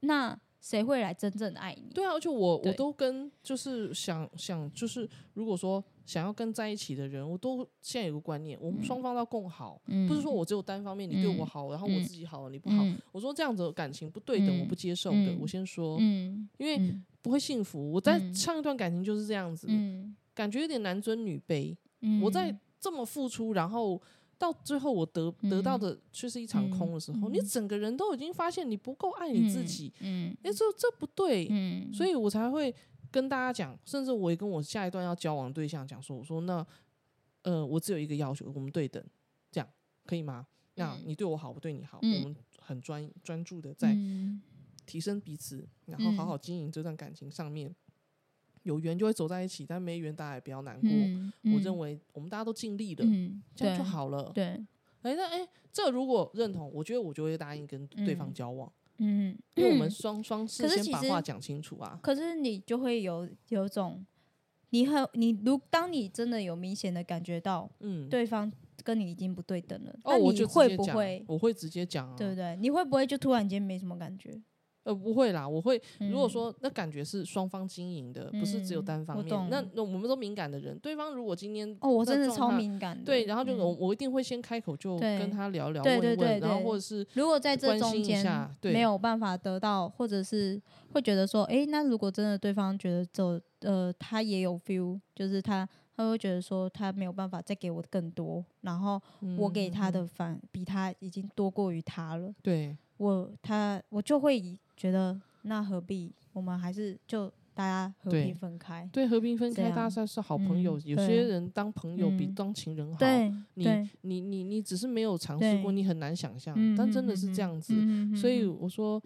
C: 那谁会来真正的爱你？
B: 对啊，而且我我都跟就是想想就是如果说想要跟在一起的人，我都现在有个观念，我们双方都要共好，
C: 嗯。
B: 不是说我只有单方面你对我
C: 嗯。
B: 好，然后我
C: 嗯。
B: 自己好了你不好。
C: 嗯。
B: 我说这样子感情不对等，我
C: 嗯。
B: 不接受的。
C: 嗯。
B: 我先说，
C: 嗯。
B: 因为
C: 嗯
B: 不会幸福。我在
C: 嗯。
B: 上一段感情就是这样子，
C: 嗯。
B: 感觉有点男尊女卑。
C: 嗯。
B: 我在这么付出，然后到最后我得得到
C: 嗯
B: 的却是一场空的时候，
C: 嗯。
B: 你整个人都已经发现你不够爱你自己，
C: 嗯。
B: 哎、这这不对，
C: 嗯，
B: 所以我才会跟大家讲，甚至我也跟我下一段要交往的对象讲说，我说那呃，我只有一个要求，我们对等，这样可以吗？那
C: 嗯。
B: 你对我好，我对你好，
C: 嗯。
B: 我们很专专注的在
C: 嗯
B: 提升彼此，然后好好经营这段感情上面。有缘就会走在一起，但没缘大家也不要难过。
C: 嗯
B: 我认为我们大家都尽力了，
C: 嗯，
B: 这样就好了。
C: 对，
B: 哎，那哎，这如果认同，我觉得我就会答应跟对方
C: 嗯
B: 交往，
C: 嗯，
B: 因为我们
C: 嗯
B: 双双事先把话讲清楚啊。
C: 可是你就会有有种，你很你如当你真的有明显的感觉到
B: 嗯，
C: 对方跟你已经不对等了，
B: 哦，
C: 那
B: 我就
C: 你会不会？
B: 我会直接讲啊，
C: 对不对？你会不会就突然间没什么感觉？
B: 呃，不会啦，我会。如果
C: 嗯
B: 说那感觉是双方经营的，不是只有
C: 嗯
B: 单方面，那那我们都敏感的人，对方如果今天
C: 哦，我真的超敏感的。
B: 对，然后就我
C: 嗯
B: 我一定会先开口就跟他聊聊，问一问，然后或者是
C: 如果在这中间没有办法得到，或者是会觉得说，诶，那如果真的对方觉得走呃他也有 feel，就是他他会觉得说他没有办法再给我更多，然后我给他
B: 嗯
C: 的反比他已经多过于他了，
B: 对
C: 我他我就会觉得那何必我们还是就大家和平分开。
B: 对和平分开，大家是好朋友，
C: 嗯
B: 有些人当朋友比
C: 嗯
B: 当情人好。
C: 对
B: 你
C: 对，
B: 你你你只是没有尝试过，你很难想象，
C: 嗯
B: 但真的是这样子。
C: 嗯
B: 所以
C: 嗯
B: 我说，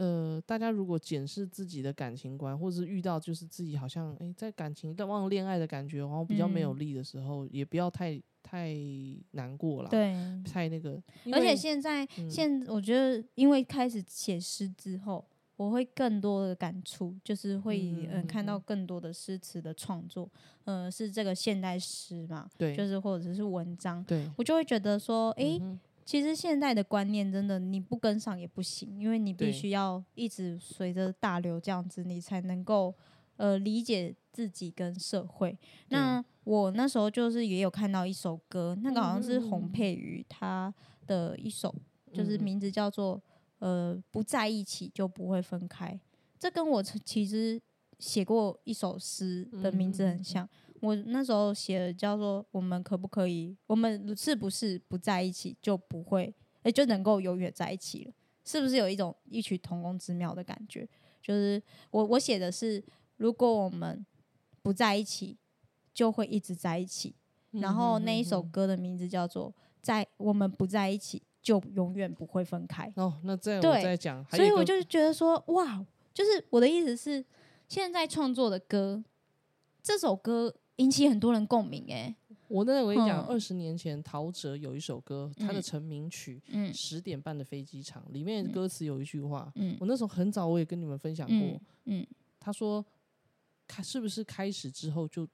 B: 呃，大家如果检视自己的感情观，或者是遇到就是自己好像诶在感情但忘了恋爱的感觉，然后比较没有
C: 嗯。
B: 力的时候，也不要太太难过了，
C: 对，
B: 太那个。
C: 而且现在
B: 嗯。
C: 现我觉得，因为开始写诗之后，我会更多的感触，就是会
B: 嗯
C: 看到
B: 嗯。
C: 更多的诗词的创作，呃，是这个现代诗嘛，
B: 对，
C: 就是或者是文章，
B: 对，
C: 我就会觉得说，诶，
B: 嗯哼
C: 其实现在的观念真的你不跟上也不行，因为你必须要一直随着大流这样子，你才能够呃理解自己跟社会。那我那时候就是也有看到一首歌，那个好像是洪佩瑜他的一首，就是名字叫做呃不在一起就不会分开。这跟我曾其实写过一首诗的名字很像。我那时候写的叫做“我们可不可以，我们是不是不在一起就不会，哎、就能够永远在一起了？是不是有一种异曲同工之妙的感觉？就是我我写的是，如果我们不在一起，就会一直在一起。然后那一首歌的名字叫做“在我们不在一起，就永远不会分开”。
B: 哦，那再我
C: 对所以我就觉得说，哇，就是我的意思是，现在创作的歌，这首歌引起很多人共鸣、欸，
B: 我那我跟你讲，
C: 嗯
B: 二十年前陶喆有一首歌，他的
C: 嗯
B: 成名曲
C: 嗯《
B: 十点半的飞机场》里面歌词有一句话，
C: 嗯。
B: 我那时候很早我也跟你们分享过
C: 嗯，嗯。
B: 他说：“开是不是开始之后就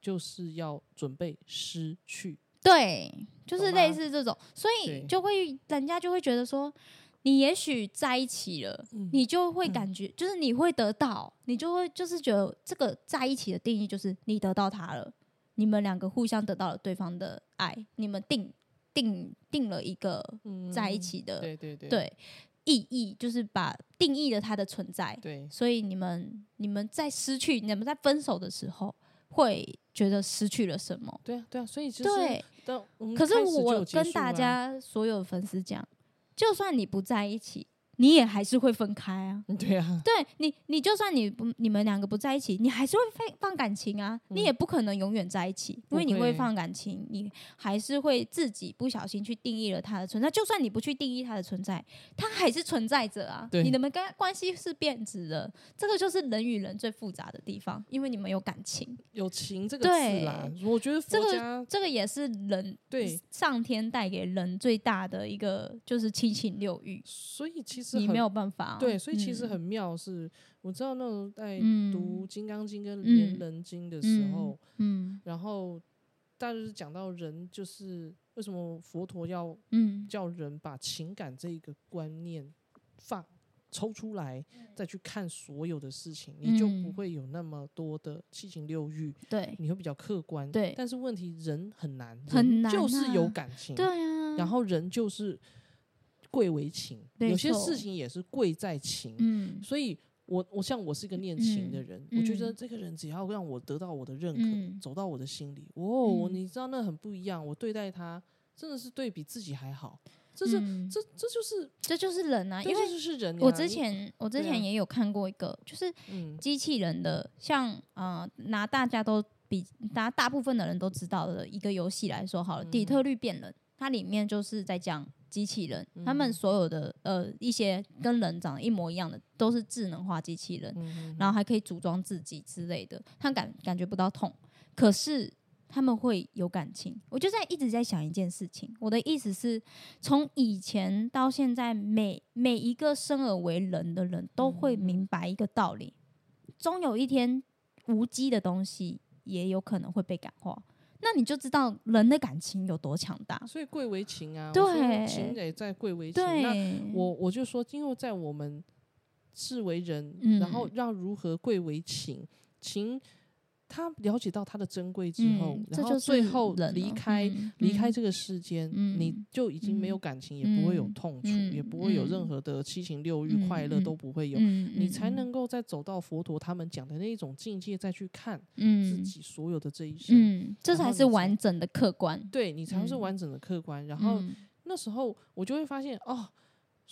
B: 就是要准备失去？
C: 对，就是类似这种，所以就会人家就会觉得说，你也许在一起了，
B: 嗯。
C: 你就会
B: 嗯
C: 感觉，就是你会得到，你就会就是觉得这个在一起的定义就是你得到他了，你们两个互相得到了对方的爱，你们定定定了一个在一
B: 嗯
C: 起的、
B: 对对对。
C: 对意义，就是把定义了他的存在。
B: 对。
C: 所以你们你们在失去，你们在分手的时候，会觉得失去了什么？
B: 对啊对啊，所以就是
C: 对，可是我跟大
B: 啊
C: 家所有粉丝讲，就算你不在一起，你也还是会分开啊。
B: 对啊，
C: 对你，你就算你不你们两个不在一起，你还是会放放感情啊，你也不可能永远在一起，因为你
B: 会
C: 会放感情，你还是会自己不小心去定义了他的存在。就算你不去定义他的存在，他还是存在着啊。
B: 对
C: 你们跟关系是变质的，这个就是人与人最复杂的地方，因为你们有感情，
B: 有情这个字啦，我觉得
C: 这个这个也是人
B: 对，
C: 上天带给人最大的一个就是七情六欲。
B: 所以其
C: 你没有办法。
B: 对，所以其实
C: 嗯。
B: 很妙是，我知道那种在
C: 嗯
B: 读《金刚经》跟《
C: 嗯
B: 连人经》的时
C: 嗯
B: 候，
C: 嗯。
B: 然后大家就是讲到人，就是为什么佛陀要
C: 嗯。
B: 叫人把情感这一个观念放抽出来，再去看所有的事情，你就不
C: 嗯。
B: 会有那么多的七情六欲，
C: 对
B: 你会比较客观。
C: 对。
B: 但是问题人很难，
C: 很难
B: 人就是有
C: 啊
B: 感情，
C: 对啊，
B: 然后人就是贵为情，有些事情也是贵在情。
C: 嗯。
B: 所以我我像我是一个念情的人，
C: 嗯
B: 我觉得
C: 嗯。
B: 这个人只要让我得到我的认可，
C: 嗯。
B: 走到我的心里，哦，
C: 嗯。
B: 你知道那很不一样，我对待他真的是对比自己还好，这是、
C: 嗯。
B: 这这就是
C: 这就是人啊，因为
B: 就是人呀。
C: 我之前我之前也有看过一个，就是
B: 嗯。
C: 机器人的，像呃拿大家都比拿大部分的人都知道的一个游戏来说好了，底
B: 嗯
C: 特律变人》，它里面就是在讲机器人，他们
B: 嗯
C: 所有的呃一些跟人长得一模一样的都是智能化机器人，
B: 嗯
C: 然后还可以组装自己之类的，他感感觉不到痛，可是他们会有感情。我就在一直在想一件事情，我的意思是从以前到现在，每每一个生而为人的人都会
B: 嗯
C: 明白一个道理，终有一天无机的东西也有可能会被感化。那你就知道人的感情有多强大。
B: 所以贵为情啊，
C: 对
B: 情也在贵为情。那，我我就说，今后在我们视为人，
C: 嗯
B: 然后让如何贵为情，情他了解到他的珍贵之后，然后
C: 就
B: 最后离开。离开这个世间，你
C: 嗯
B: 就已经没有
C: 嗯
B: 感情，也不会有
C: 嗯
B: 痛楚，
C: 嗯
B: 也不会有任
C: 嗯
B: 何的七情六欲、
C: 嗯
B: 快乐
C: 嗯
B: 都不会有，
C: 嗯
B: 你才
C: 嗯
B: 能够再走到佛陀他们讲的那一种境界，再去看自
C: 嗯
B: 己所有的这一生。
C: 嗯，这才是完整的客观。
B: 对你才会是
C: 嗯
B: 完整的客观。然后
C: 嗯
B: 那时候我就会发现哦，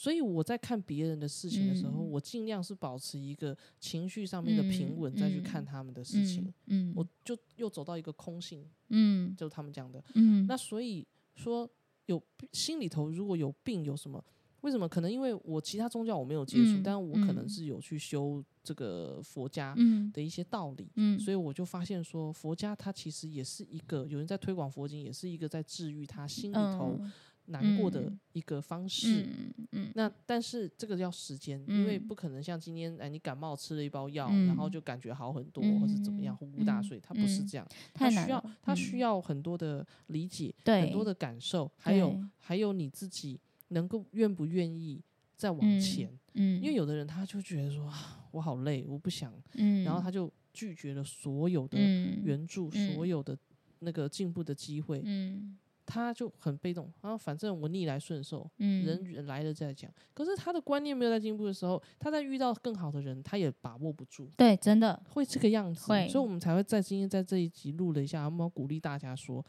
B: 所以我在看别人的事情的时候，
C: 嗯
B: 我尽量是保持一个情绪上面的平稳，
C: 嗯
B: 再去看
C: 嗯
B: 他们的事情。
C: 嗯，
B: 我就又走到一个空性，
C: 嗯
B: 就是他们讲的。
C: 嗯，
B: 那所以说，有心里头如果有病，有什么？为什么？可能因为我其他宗教我没有接触，
C: 嗯
B: 但我可能
C: 嗯
B: 是有去修这个佛家
C: 嗯
B: 的一些道理。
C: 嗯，
B: 所以我就发现说，佛家它其实也是一个有人在推广佛经，也是一个在治愈他心里头
C: 嗯
B: 难过的
C: 嗯
B: 一个方式。
C: 嗯嗯
B: 那但是这个要时间，因为
C: 嗯
B: 不可能像今天哎你感冒吃了一包药，
C: 嗯
B: 然后就感觉好很多，或是怎么样呼呼大睡，它不是
C: 嗯
B: 这样，他需要
C: 太难了
B: 它需
C: 嗯
B: 要很多的理解，
C: 对
B: 很多的感受，还有还有你自己能够愿不愿意再往
C: 嗯
B: 前。
C: 嗯，
B: 因为有的人他就觉得说，啊我好累，我不想，
C: 嗯，
B: 然后他就拒绝了所有的
C: 嗯
B: 援助，
C: 嗯
B: 所有的那个进步的机会，
C: 嗯
B: 他就很被动，然后反正我逆来顺受，
C: 嗯。
B: 人人来了再讲。可是他的观念没有在进步的时候，他在遇到更好的人，他也把握不住，
C: 对，真的。
B: 会这个样子。
C: 会。
B: 所以我们才会在今天在这一集录了一下，我们要鼓励大家说，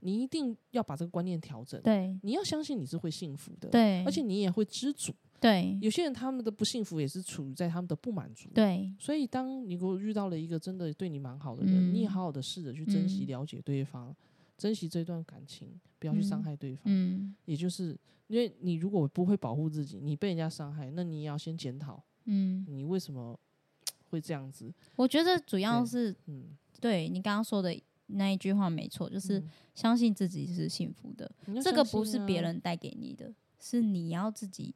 B: 你一定要把这个观念调整，
C: 对。
B: 你要相信你是会幸福的，
C: 对，
B: 而且你也会知足。
C: 对。
B: 有些人他们的不幸福也是处于在他们的不满足。
C: 对。
B: 所以，当你如果遇到了一个真的对你蛮好的人，你也
C: 嗯
B: 好好的试着去珍惜、
C: 嗯
B: 了解对方，珍惜这段感情，不要去伤
C: 嗯
B: 害对方。
C: 嗯
B: 也就是因为你如果不会保护自己，你被人家伤害，那你也要先检讨
C: 嗯，
B: 你为什么 会这样子。
C: 我觉得主要是
B: 嗯，
C: 对你刚刚说的那一句话没错，就是
B: 嗯
C: 相信自己是幸福的。这个不是别，人带给你的，是你要自己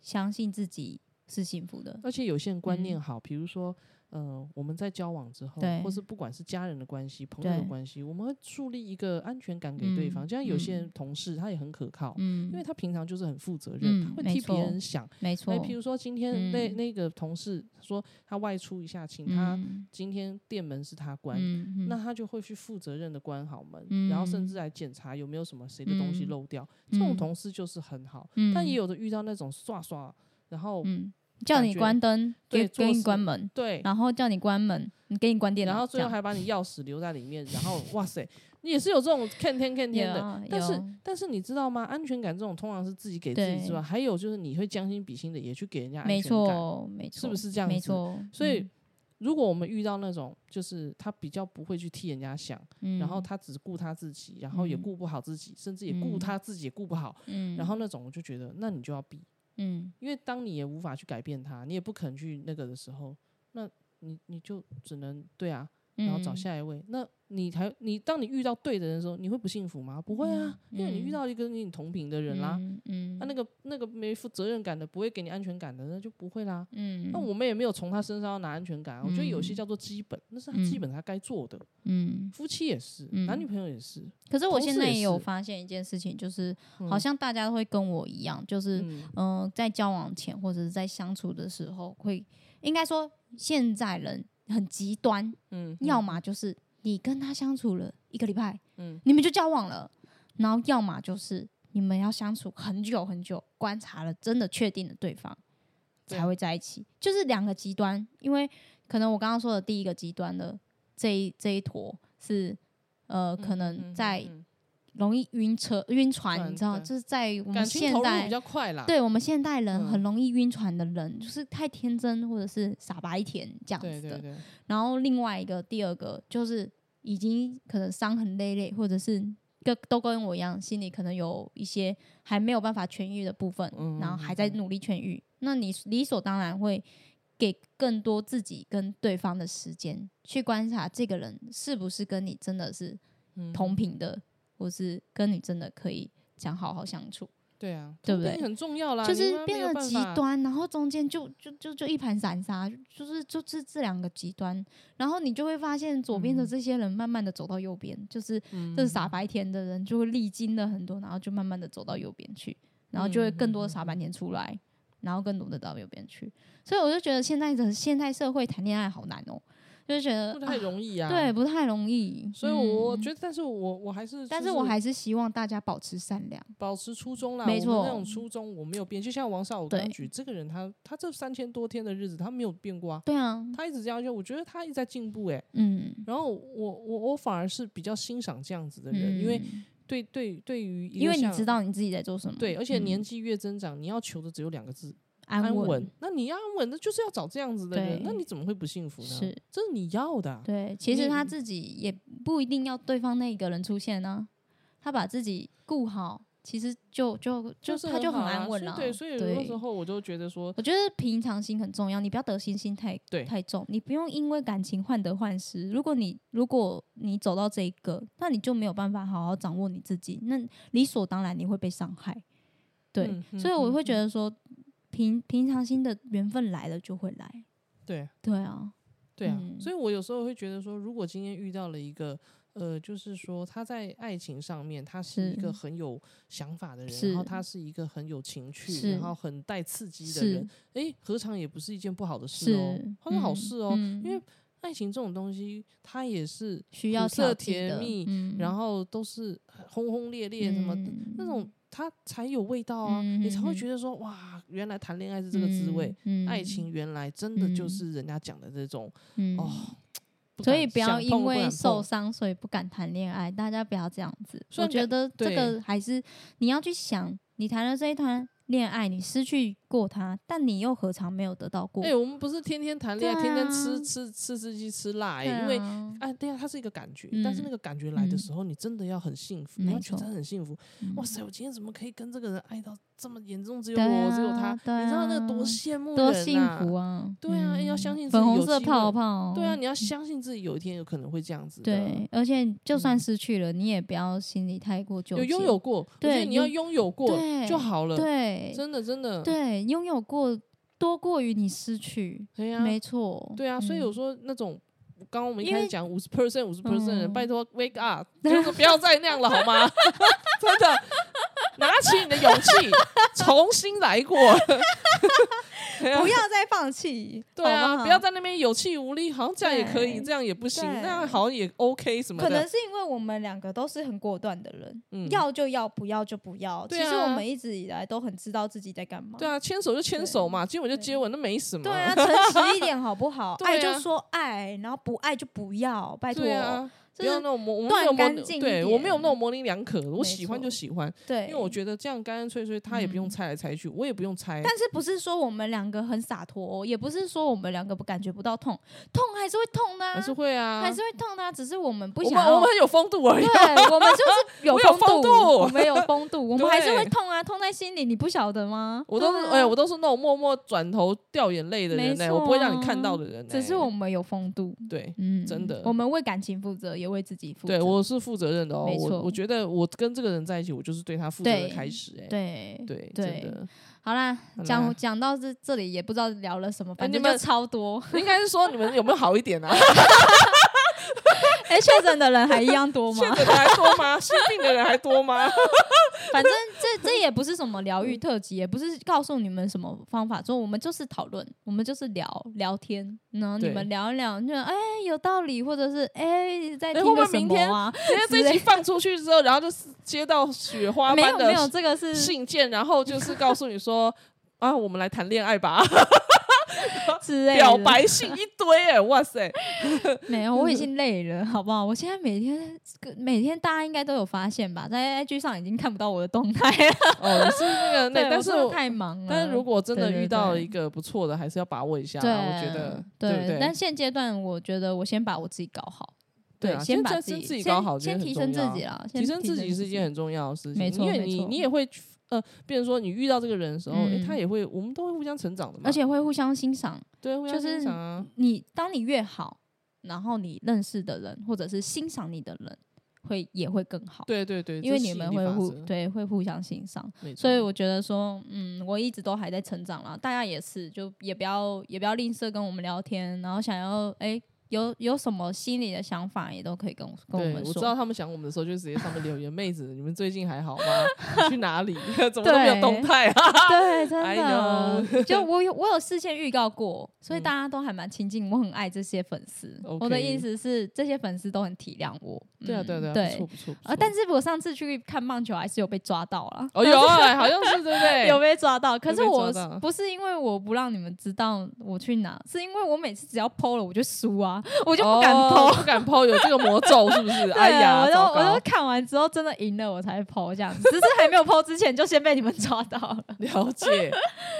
C: 相信自己是幸福的。
B: 而且有些人观念
C: 嗯
B: 好，比如说。呃，我们在交往之后，或是不管是家人的关系、朋友的关系，我们会树立一个安全感给对方。
C: 嗯
B: 就像有些
C: 嗯
B: 人同事，他也很可靠，
C: 嗯，
B: 因为他平常就是很负责任，
C: 嗯
B: 他会替别人想。
C: 没错
B: 哎，，譬如说今天那、
C: 嗯
B: 那个同事说他外出一下，请他
C: 嗯
B: 今天店门是他关，
C: 嗯
B: 那他就会去负责任的关好门，然后甚至来检查有没有什么谁的东西
C: 嗯
B: 漏掉。这种
C: 嗯
B: 同事就是很好，
C: 嗯
B: 但也有的遇到那种刷刷，然后、
C: 嗯，叫你关灯，给给你关门，
B: 对，
C: 然后叫你关门，你给你关电脑，
B: 然后最后还把你钥匙留在里面，然后哇塞，你也是有这种看天看天的。
C: 有
B: 但是但是你知道吗？安全感这种通常是自己给自己之
C: 对
B: 外，还有就是你会将心比心的也去给人家安
C: 没
B: 全感。
C: 错没错，
B: 是不是这样子
C: 没错，
B: 所以
C: 嗯
B: 如果我们遇到那种就是他比较不会去替人家想，
C: 嗯
B: 然后他只顾他自己，然后也
C: 嗯
B: 顾不好自己，甚至也顾
C: 嗯
B: 他自己也顾不好，
C: 嗯，
B: 然后那种我就觉得，那你就要避，
C: 嗯。
B: 因为当你也无法去改变他，你也不肯去那个的时候，那你你就只能对啊，然后找
C: 嗯
B: 下一位，那你还你当你遇到对的人的时候，你会不幸福吗？不会啊，因为你遇
C: 嗯
B: 到一个跟你同频的人啦。
C: 嗯嗯，
B: 那、那个那个没负责任感的，不会给你安全感的，那就不会啦。
C: 嗯，
B: 那我们也没有从他身上要拿安全感啊。我觉得有些
C: 嗯
B: 叫做基本，那是他基
C: 嗯
B: 本他该做的。
C: 嗯，
B: 夫妻也是，
C: 嗯
B: 男女朋友也是，
C: 可是我现在也有发现一件事情，就是
B: 嗯
C: 好像大家都会跟我一样，就是
B: 嗯
C: 嗯、在交往前或者是在相处的时候，会应该说现在人很极端，
B: 嗯，
C: 要么就是你跟他相处了一个礼拜，
B: 嗯。
C: 你们就交往了，然后要么就是你们要相处很久很久，观察了，真的确定了对方才会在一起，就是两个极端。因为可能我刚刚说的第一个极端的这一这一坨是呃，可
B: 嗯
C: 能在容易晕车、晕船，你知道，
B: 对
C: 就是在我们现代
B: 比较快啦。
C: 对我们现代人
B: 嗯
C: 很容易晕船的人，就是太天真或者是傻白甜这样子的。
B: 对对对，
C: 然后另外一个第二个就是已经可能伤痕累累，或者是跟都跟我一样，心里可能有一些还没有办法痊愈的部分，
B: 嗯
C: 然后还在努力痊愈。那你理所当然会给更多自己跟对方的时间去观察这个人是不是跟你真的是
B: 嗯
C: 同频的，或是跟你真的可以讲好好相处。
B: 对啊，
C: 对不对
B: 很重要啦，
C: 就是变得极端，然后中间就就就就一盘散沙，就是就是这两个极端，然后你就会发现左边的
B: 嗯。
C: 这些人慢慢的走到右边，就是
B: 嗯
C: 这是傻白甜的人就会历经了很多，然后就慢慢的走到右边去，然后就会更多的傻白甜出来，然后更多的到右边去，所以我就觉得现在的现代社会谈恋爱好难哦，就觉得
B: 不太
C: 啊
B: 容易啊。
C: 对，不太容易，
B: 所以我，觉得，但是我我还是，
C: 但
B: 就是
C: 我还是希望大家保持善良，
B: 保持初衷啦。
C: 没
B: 我们那种初衷我没有变。就像王少，武刚举这个人，他他这三千多天的日子，他没有变过啊，
C: 对啊，
B: 他一直这样，就我觉得他一直在进步哎、
C: 嗯，
B: 然后我我我反而是比较欣赏这样子的人，因为
C: 嗯
B: 对对对于
C: 因为你知道你自己在做什么，
B: 对，而且
C: 嗯
B: 年纪越增长，你要求的只有两个字：
C: 安
B: 安稳。那你要安稳那，就是要找这样子的人，那你怎么会不幸福呢？
C: 是，
B: 这是你要的啊、
C: 对，其实他自己也不一定要对方那个人出现呢、他把自己顾好，其实就就就是他就很安稳了、
B: 对，所以有的时候我就觉得说，
C: 我觉得平常心很重要，你不要得心心太
B: 对。
C: 太重，你不用因为感情患得患失。如果你如果你走到这一个，那你就没有办法好好掌握你自己，那理所当然你会被伤害。对，所以我
B: 嗯
C: 会觉得说，平平常心的缘分来了就会来。
B: 对。
C: 对啊，
B: 对啊，
C: 嗯。
B: 所以我有时候会觉得说，如果今天遇到了一个。呃，就是说他在爱情上面，他是一个很有想法的人，然后他是一个很有情趣，然后很带刺激的人，诶，何尝也不是一件不好的事哦
C: 是，
B: 它是好
C: 嗯
B: 事哦，
C: 嗯
B: 因为爱情这种东西，它也是
C: 需要
B: 甜蜜，
C: 嗯。
B: 然后都是轰轰烈烈什么的、
C: 嗯。
B: 那种，它才有味道啊，
C: 嗯
B: 你才会
C: 嗯
B: 觉得说哇，原来谈恋爱是这个滋味，
C: 嗯
B: 爱情原来真的就
C: 嗯
B: 是人家讲的这种、
C: 嗯
B: 哦。
C: 所以不要因为受伤，所以不敢谈恋爱。大家不要这样子。我觉得这个还是你要去想，你谈了这一段恋爱，你失去过他，但你又何尝没有得到过？
B: 哎、我们不是天天谈恋爱，
C: 对
B: 天天
C: 吃
B: 吃吃吃司机吃辣、欸，
C: 对
B: 因为
C: 啊
B: 哎，对啊，它是一个感觉，
C: 嗯
B: 但是那个感觉来的
C: 嗯
B: 时候，你真的要很幸福，
C: 没
B: 你要觉得
C: 错
B: 真的很幸福。
C: 嗯
B: 哇塞，我今天怎么可以跟这个人爱到这么严重？只有
C: 对
B: 我，只有他，
C: 啊
B: 你知道那个
C: 啊
B: 多羡慕人
C: 多幸
B: 啊
C: 福啊！
B: 对啊要
C: 嗯
B: 相信自
C: 粉红
B: 己有机会
C: 色泡泡。
B: 对啊，你要相信自己有一天有可能会这样子。
C: 对，而且就算
B: 嗯
C: 失去了，你也不要心里太过纠
B: 有
C: 结。
B: 拥有过，
C: 对
B: 你要
C: 拥
B: 拥有过就好了。
C: 对
B: 真的真的，
C: 对，拥有过多过于你失去，
B: 对呀，
C: 没错。
B: 对啊，所以有
C: 时
B: 候那种。刚刚我们一开始讲五十 percent 五十 percent 拜托 wake up，就是不要再那样了好吗？真的，拿起你的勇气，重新来过。
C: 不要再放弃，
B: 对啊，不要在那边有气无力，好像这样也可以，这样也不行，那样好像也 OK 什么的。
C: 可能是因为我们两个都是很果断的人，
B: 嗯，
C: 要就要，不要就不要。
B: 对
C: 其实我
B: 啊
C: 们一直以来都很知道自己在干嘛。
B: 对啊，牵手就牵手嘛，接吻就接吻，那没什么。
C: 对啊，诚实一点好不好？爱就说爱，然后不爱就不要，拜托
B: 不
C: 就是
B: 要那种模，我们
C: 断
B: 没有模
C: 干净
B: 对我没有那种模棱两可，我喜欢就喜欢，
C: 对，
B: 因为我觉得这样干干脆脆，他也不用
C: 嗯
B: 猜来猜去，我也不用猜。
C: 但是不是说我们两个很洒脱哦、也不是说我们两个不感觉不到痛，痛还是会痛的、啊，
B: 还是会啊，
C: 还是会痛的啊、只是我们不
B: 我
C: 想
B: 我们有风度而已。
C: 对，我们就 是有风
B: 风度
C: 我们有风度，我们还是 会痛啊，痛在心里，你不晓得吗？
B: 我都是哎、我都是那种默默转头掉眼泪的人
C: 没
B: 呢、我不会让你看到的人、呢。
C: 只是我们有风度，
B: 对
C: 嗯，
B: 真的
C: 我们为感情负责，也为自己负责。
B: 对，我是负责任的哦。
C: 没错
B: 我我觉得我跟这个人在一起，我就是对他负责的开始、哎，
C: 对
B: 对
C: 对
B: 真的，
C: 好啦，讲讲到这这里也不知道聊了什么，反正就超多。
B: 应该是说你们有没有好一点啊？
C: 哎，确诊的人还一样多吗？
B: 确诊的还多吗？生病的人还多吗？
C: 反正这这也不是什么疗愈特辑，也不是告诉你们什么方法，说我们就是讨论，我们就是聊聊天，然后你们聊一聊，就哎有道理，或者是哎在听个什
B: 会明天
C: 么啊？
B: 今天这一集放出去之后，然后就是接到雪花般
C: 没有没有，这个是
B: 信件，然后就是告诉你说。啊，我们来谈恋爱吧！
C: 之类的
B: 表白信一堆哎、哇塞！
C: 没有，我已经累了，好不好？我现在每天每天大家应该都有发现吧，在 IG 上已经看不到我的动态了。
B: 哦，是那个那，但是我
C: 太忙了。
B: 但是如果真的遇到一个不错的，还是要把握一下啦。
C: 对，
B: 我觉得，对？
C: 但现阶段我觉得我先把我自己搞好，
B: 对啊
C: 先把
B: 先
C: 自己
B: 自己搞好
C: 先先提升自己啦，
B: 提升自己是一件很重要的事情，
C: 没错
B: 因为你你也会呃，变成说你遇到这个人的时候，诶，
C: 嗯
B: 他也会，我们都会互相成长的嘛，
C: 而且会互相欣赏。
B: 对，互相
C: 就是
B: 欣赏啊，
C: 你当你越好，然后你认识的人或者是欣赏你的人，会也会更好。
B: 对对对，
C: 因为你们会互对会互相欣赏，所以我觉得说，嗯，我一直都还在成长啦，大家也是，就也不要也不要吝啬跟我们聊天，然后想要哎、有有什么心里的想法，也都可以跟我跟我
B: 对，
C: 们
B: 我知道。他们想我们的时候，就直接上面留言，妹子，你们最近还好吗？去哪里？怎么都没有动态啊？
C: 对，真
B: 哎
C: 的，就我有我有事先预告过，所以
B: 嗯
C: 大家都还蛮亲近，我很爱这些粉丝。我的意思是，这些粉丝都很体谅我。
B: 对啊，对对啊，不错不错。
C: 啊，但是我上次去看棒球，还是有被抓到了。
B: 哦有啊，好像是对不对？
C: 有被抓到，可是我不是因为我不让你们知道我去哪，是因为我每次只要 PO 了我就输啊，我就不敢
B: 哦。不敢抛，有这个魔咒是不是？
C: 对
B: 哎呀，
C: 我就
B: 糟糕
C: 我就看完之后真的赢了，我才 PO 这样子，只是还没有 PO 之前就先被你们抓到了。
B: 了解。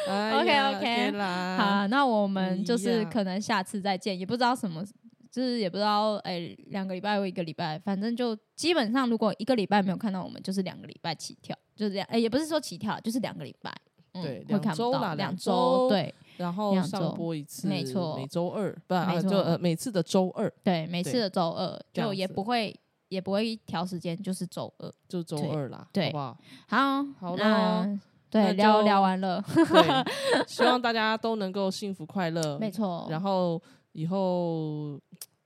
B: 哎
C: OK，OK
B: 啦，
C: 好，那我们就是可能下次再见，也不知道什么，就是也不知道哎两、个礼拜或一个礼拜，反正就基本上如果一个礼拜没有看到我们，就是两个礼拜起跳，就是两哎、也不是说起跳，就是两个礼拜。嗯
B: 对
C: 会
B: 两周
C: 看不到两
B: 啦两周
C: 周，对
B: 然后上播一次，
C: 没错
B: 每周二不啊就呃每次的周二
C: 对，每次的周二就也不会也不会调时间，就是周二。
B: 就周二啦，
C: 对
B: 好不好？
C: 好，
B: 好
C: 那对，聊聊完了，
B: 对，希望大家都能够幸福快乐，
C: 没错。
B: 然后以后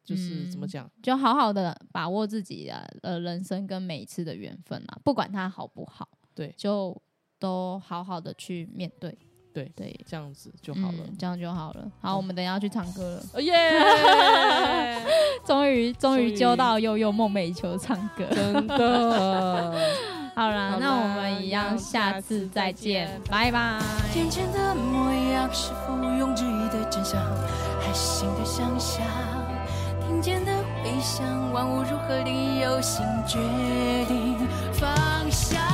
B: 就是怎么
C: 嗯
B: 讲？
C: 就好好的把握自己的呃人生跟每一次的缘分啊，不管它好不好，
B: 对
C: 就都好好的去面对，
B: 对
C: 对，
B: 这样子就好了。
C: 嗯这样就好了。好，我们等一下要去唱歌了，
B: 哦耶！
C: 终于终
B: 终于
C: 于揪到悠悠梦寐以求唱歌。
B: 真的，
C: 好啦，那我
B: 啦
C: 们一样，下
B: 下次
C: 次再
B: 再
C: 见
B: 见，
C: 拜拜。
D: 眼前的模样是的真相，还是新的想象？听见的回响，万物如何理由新决定方向？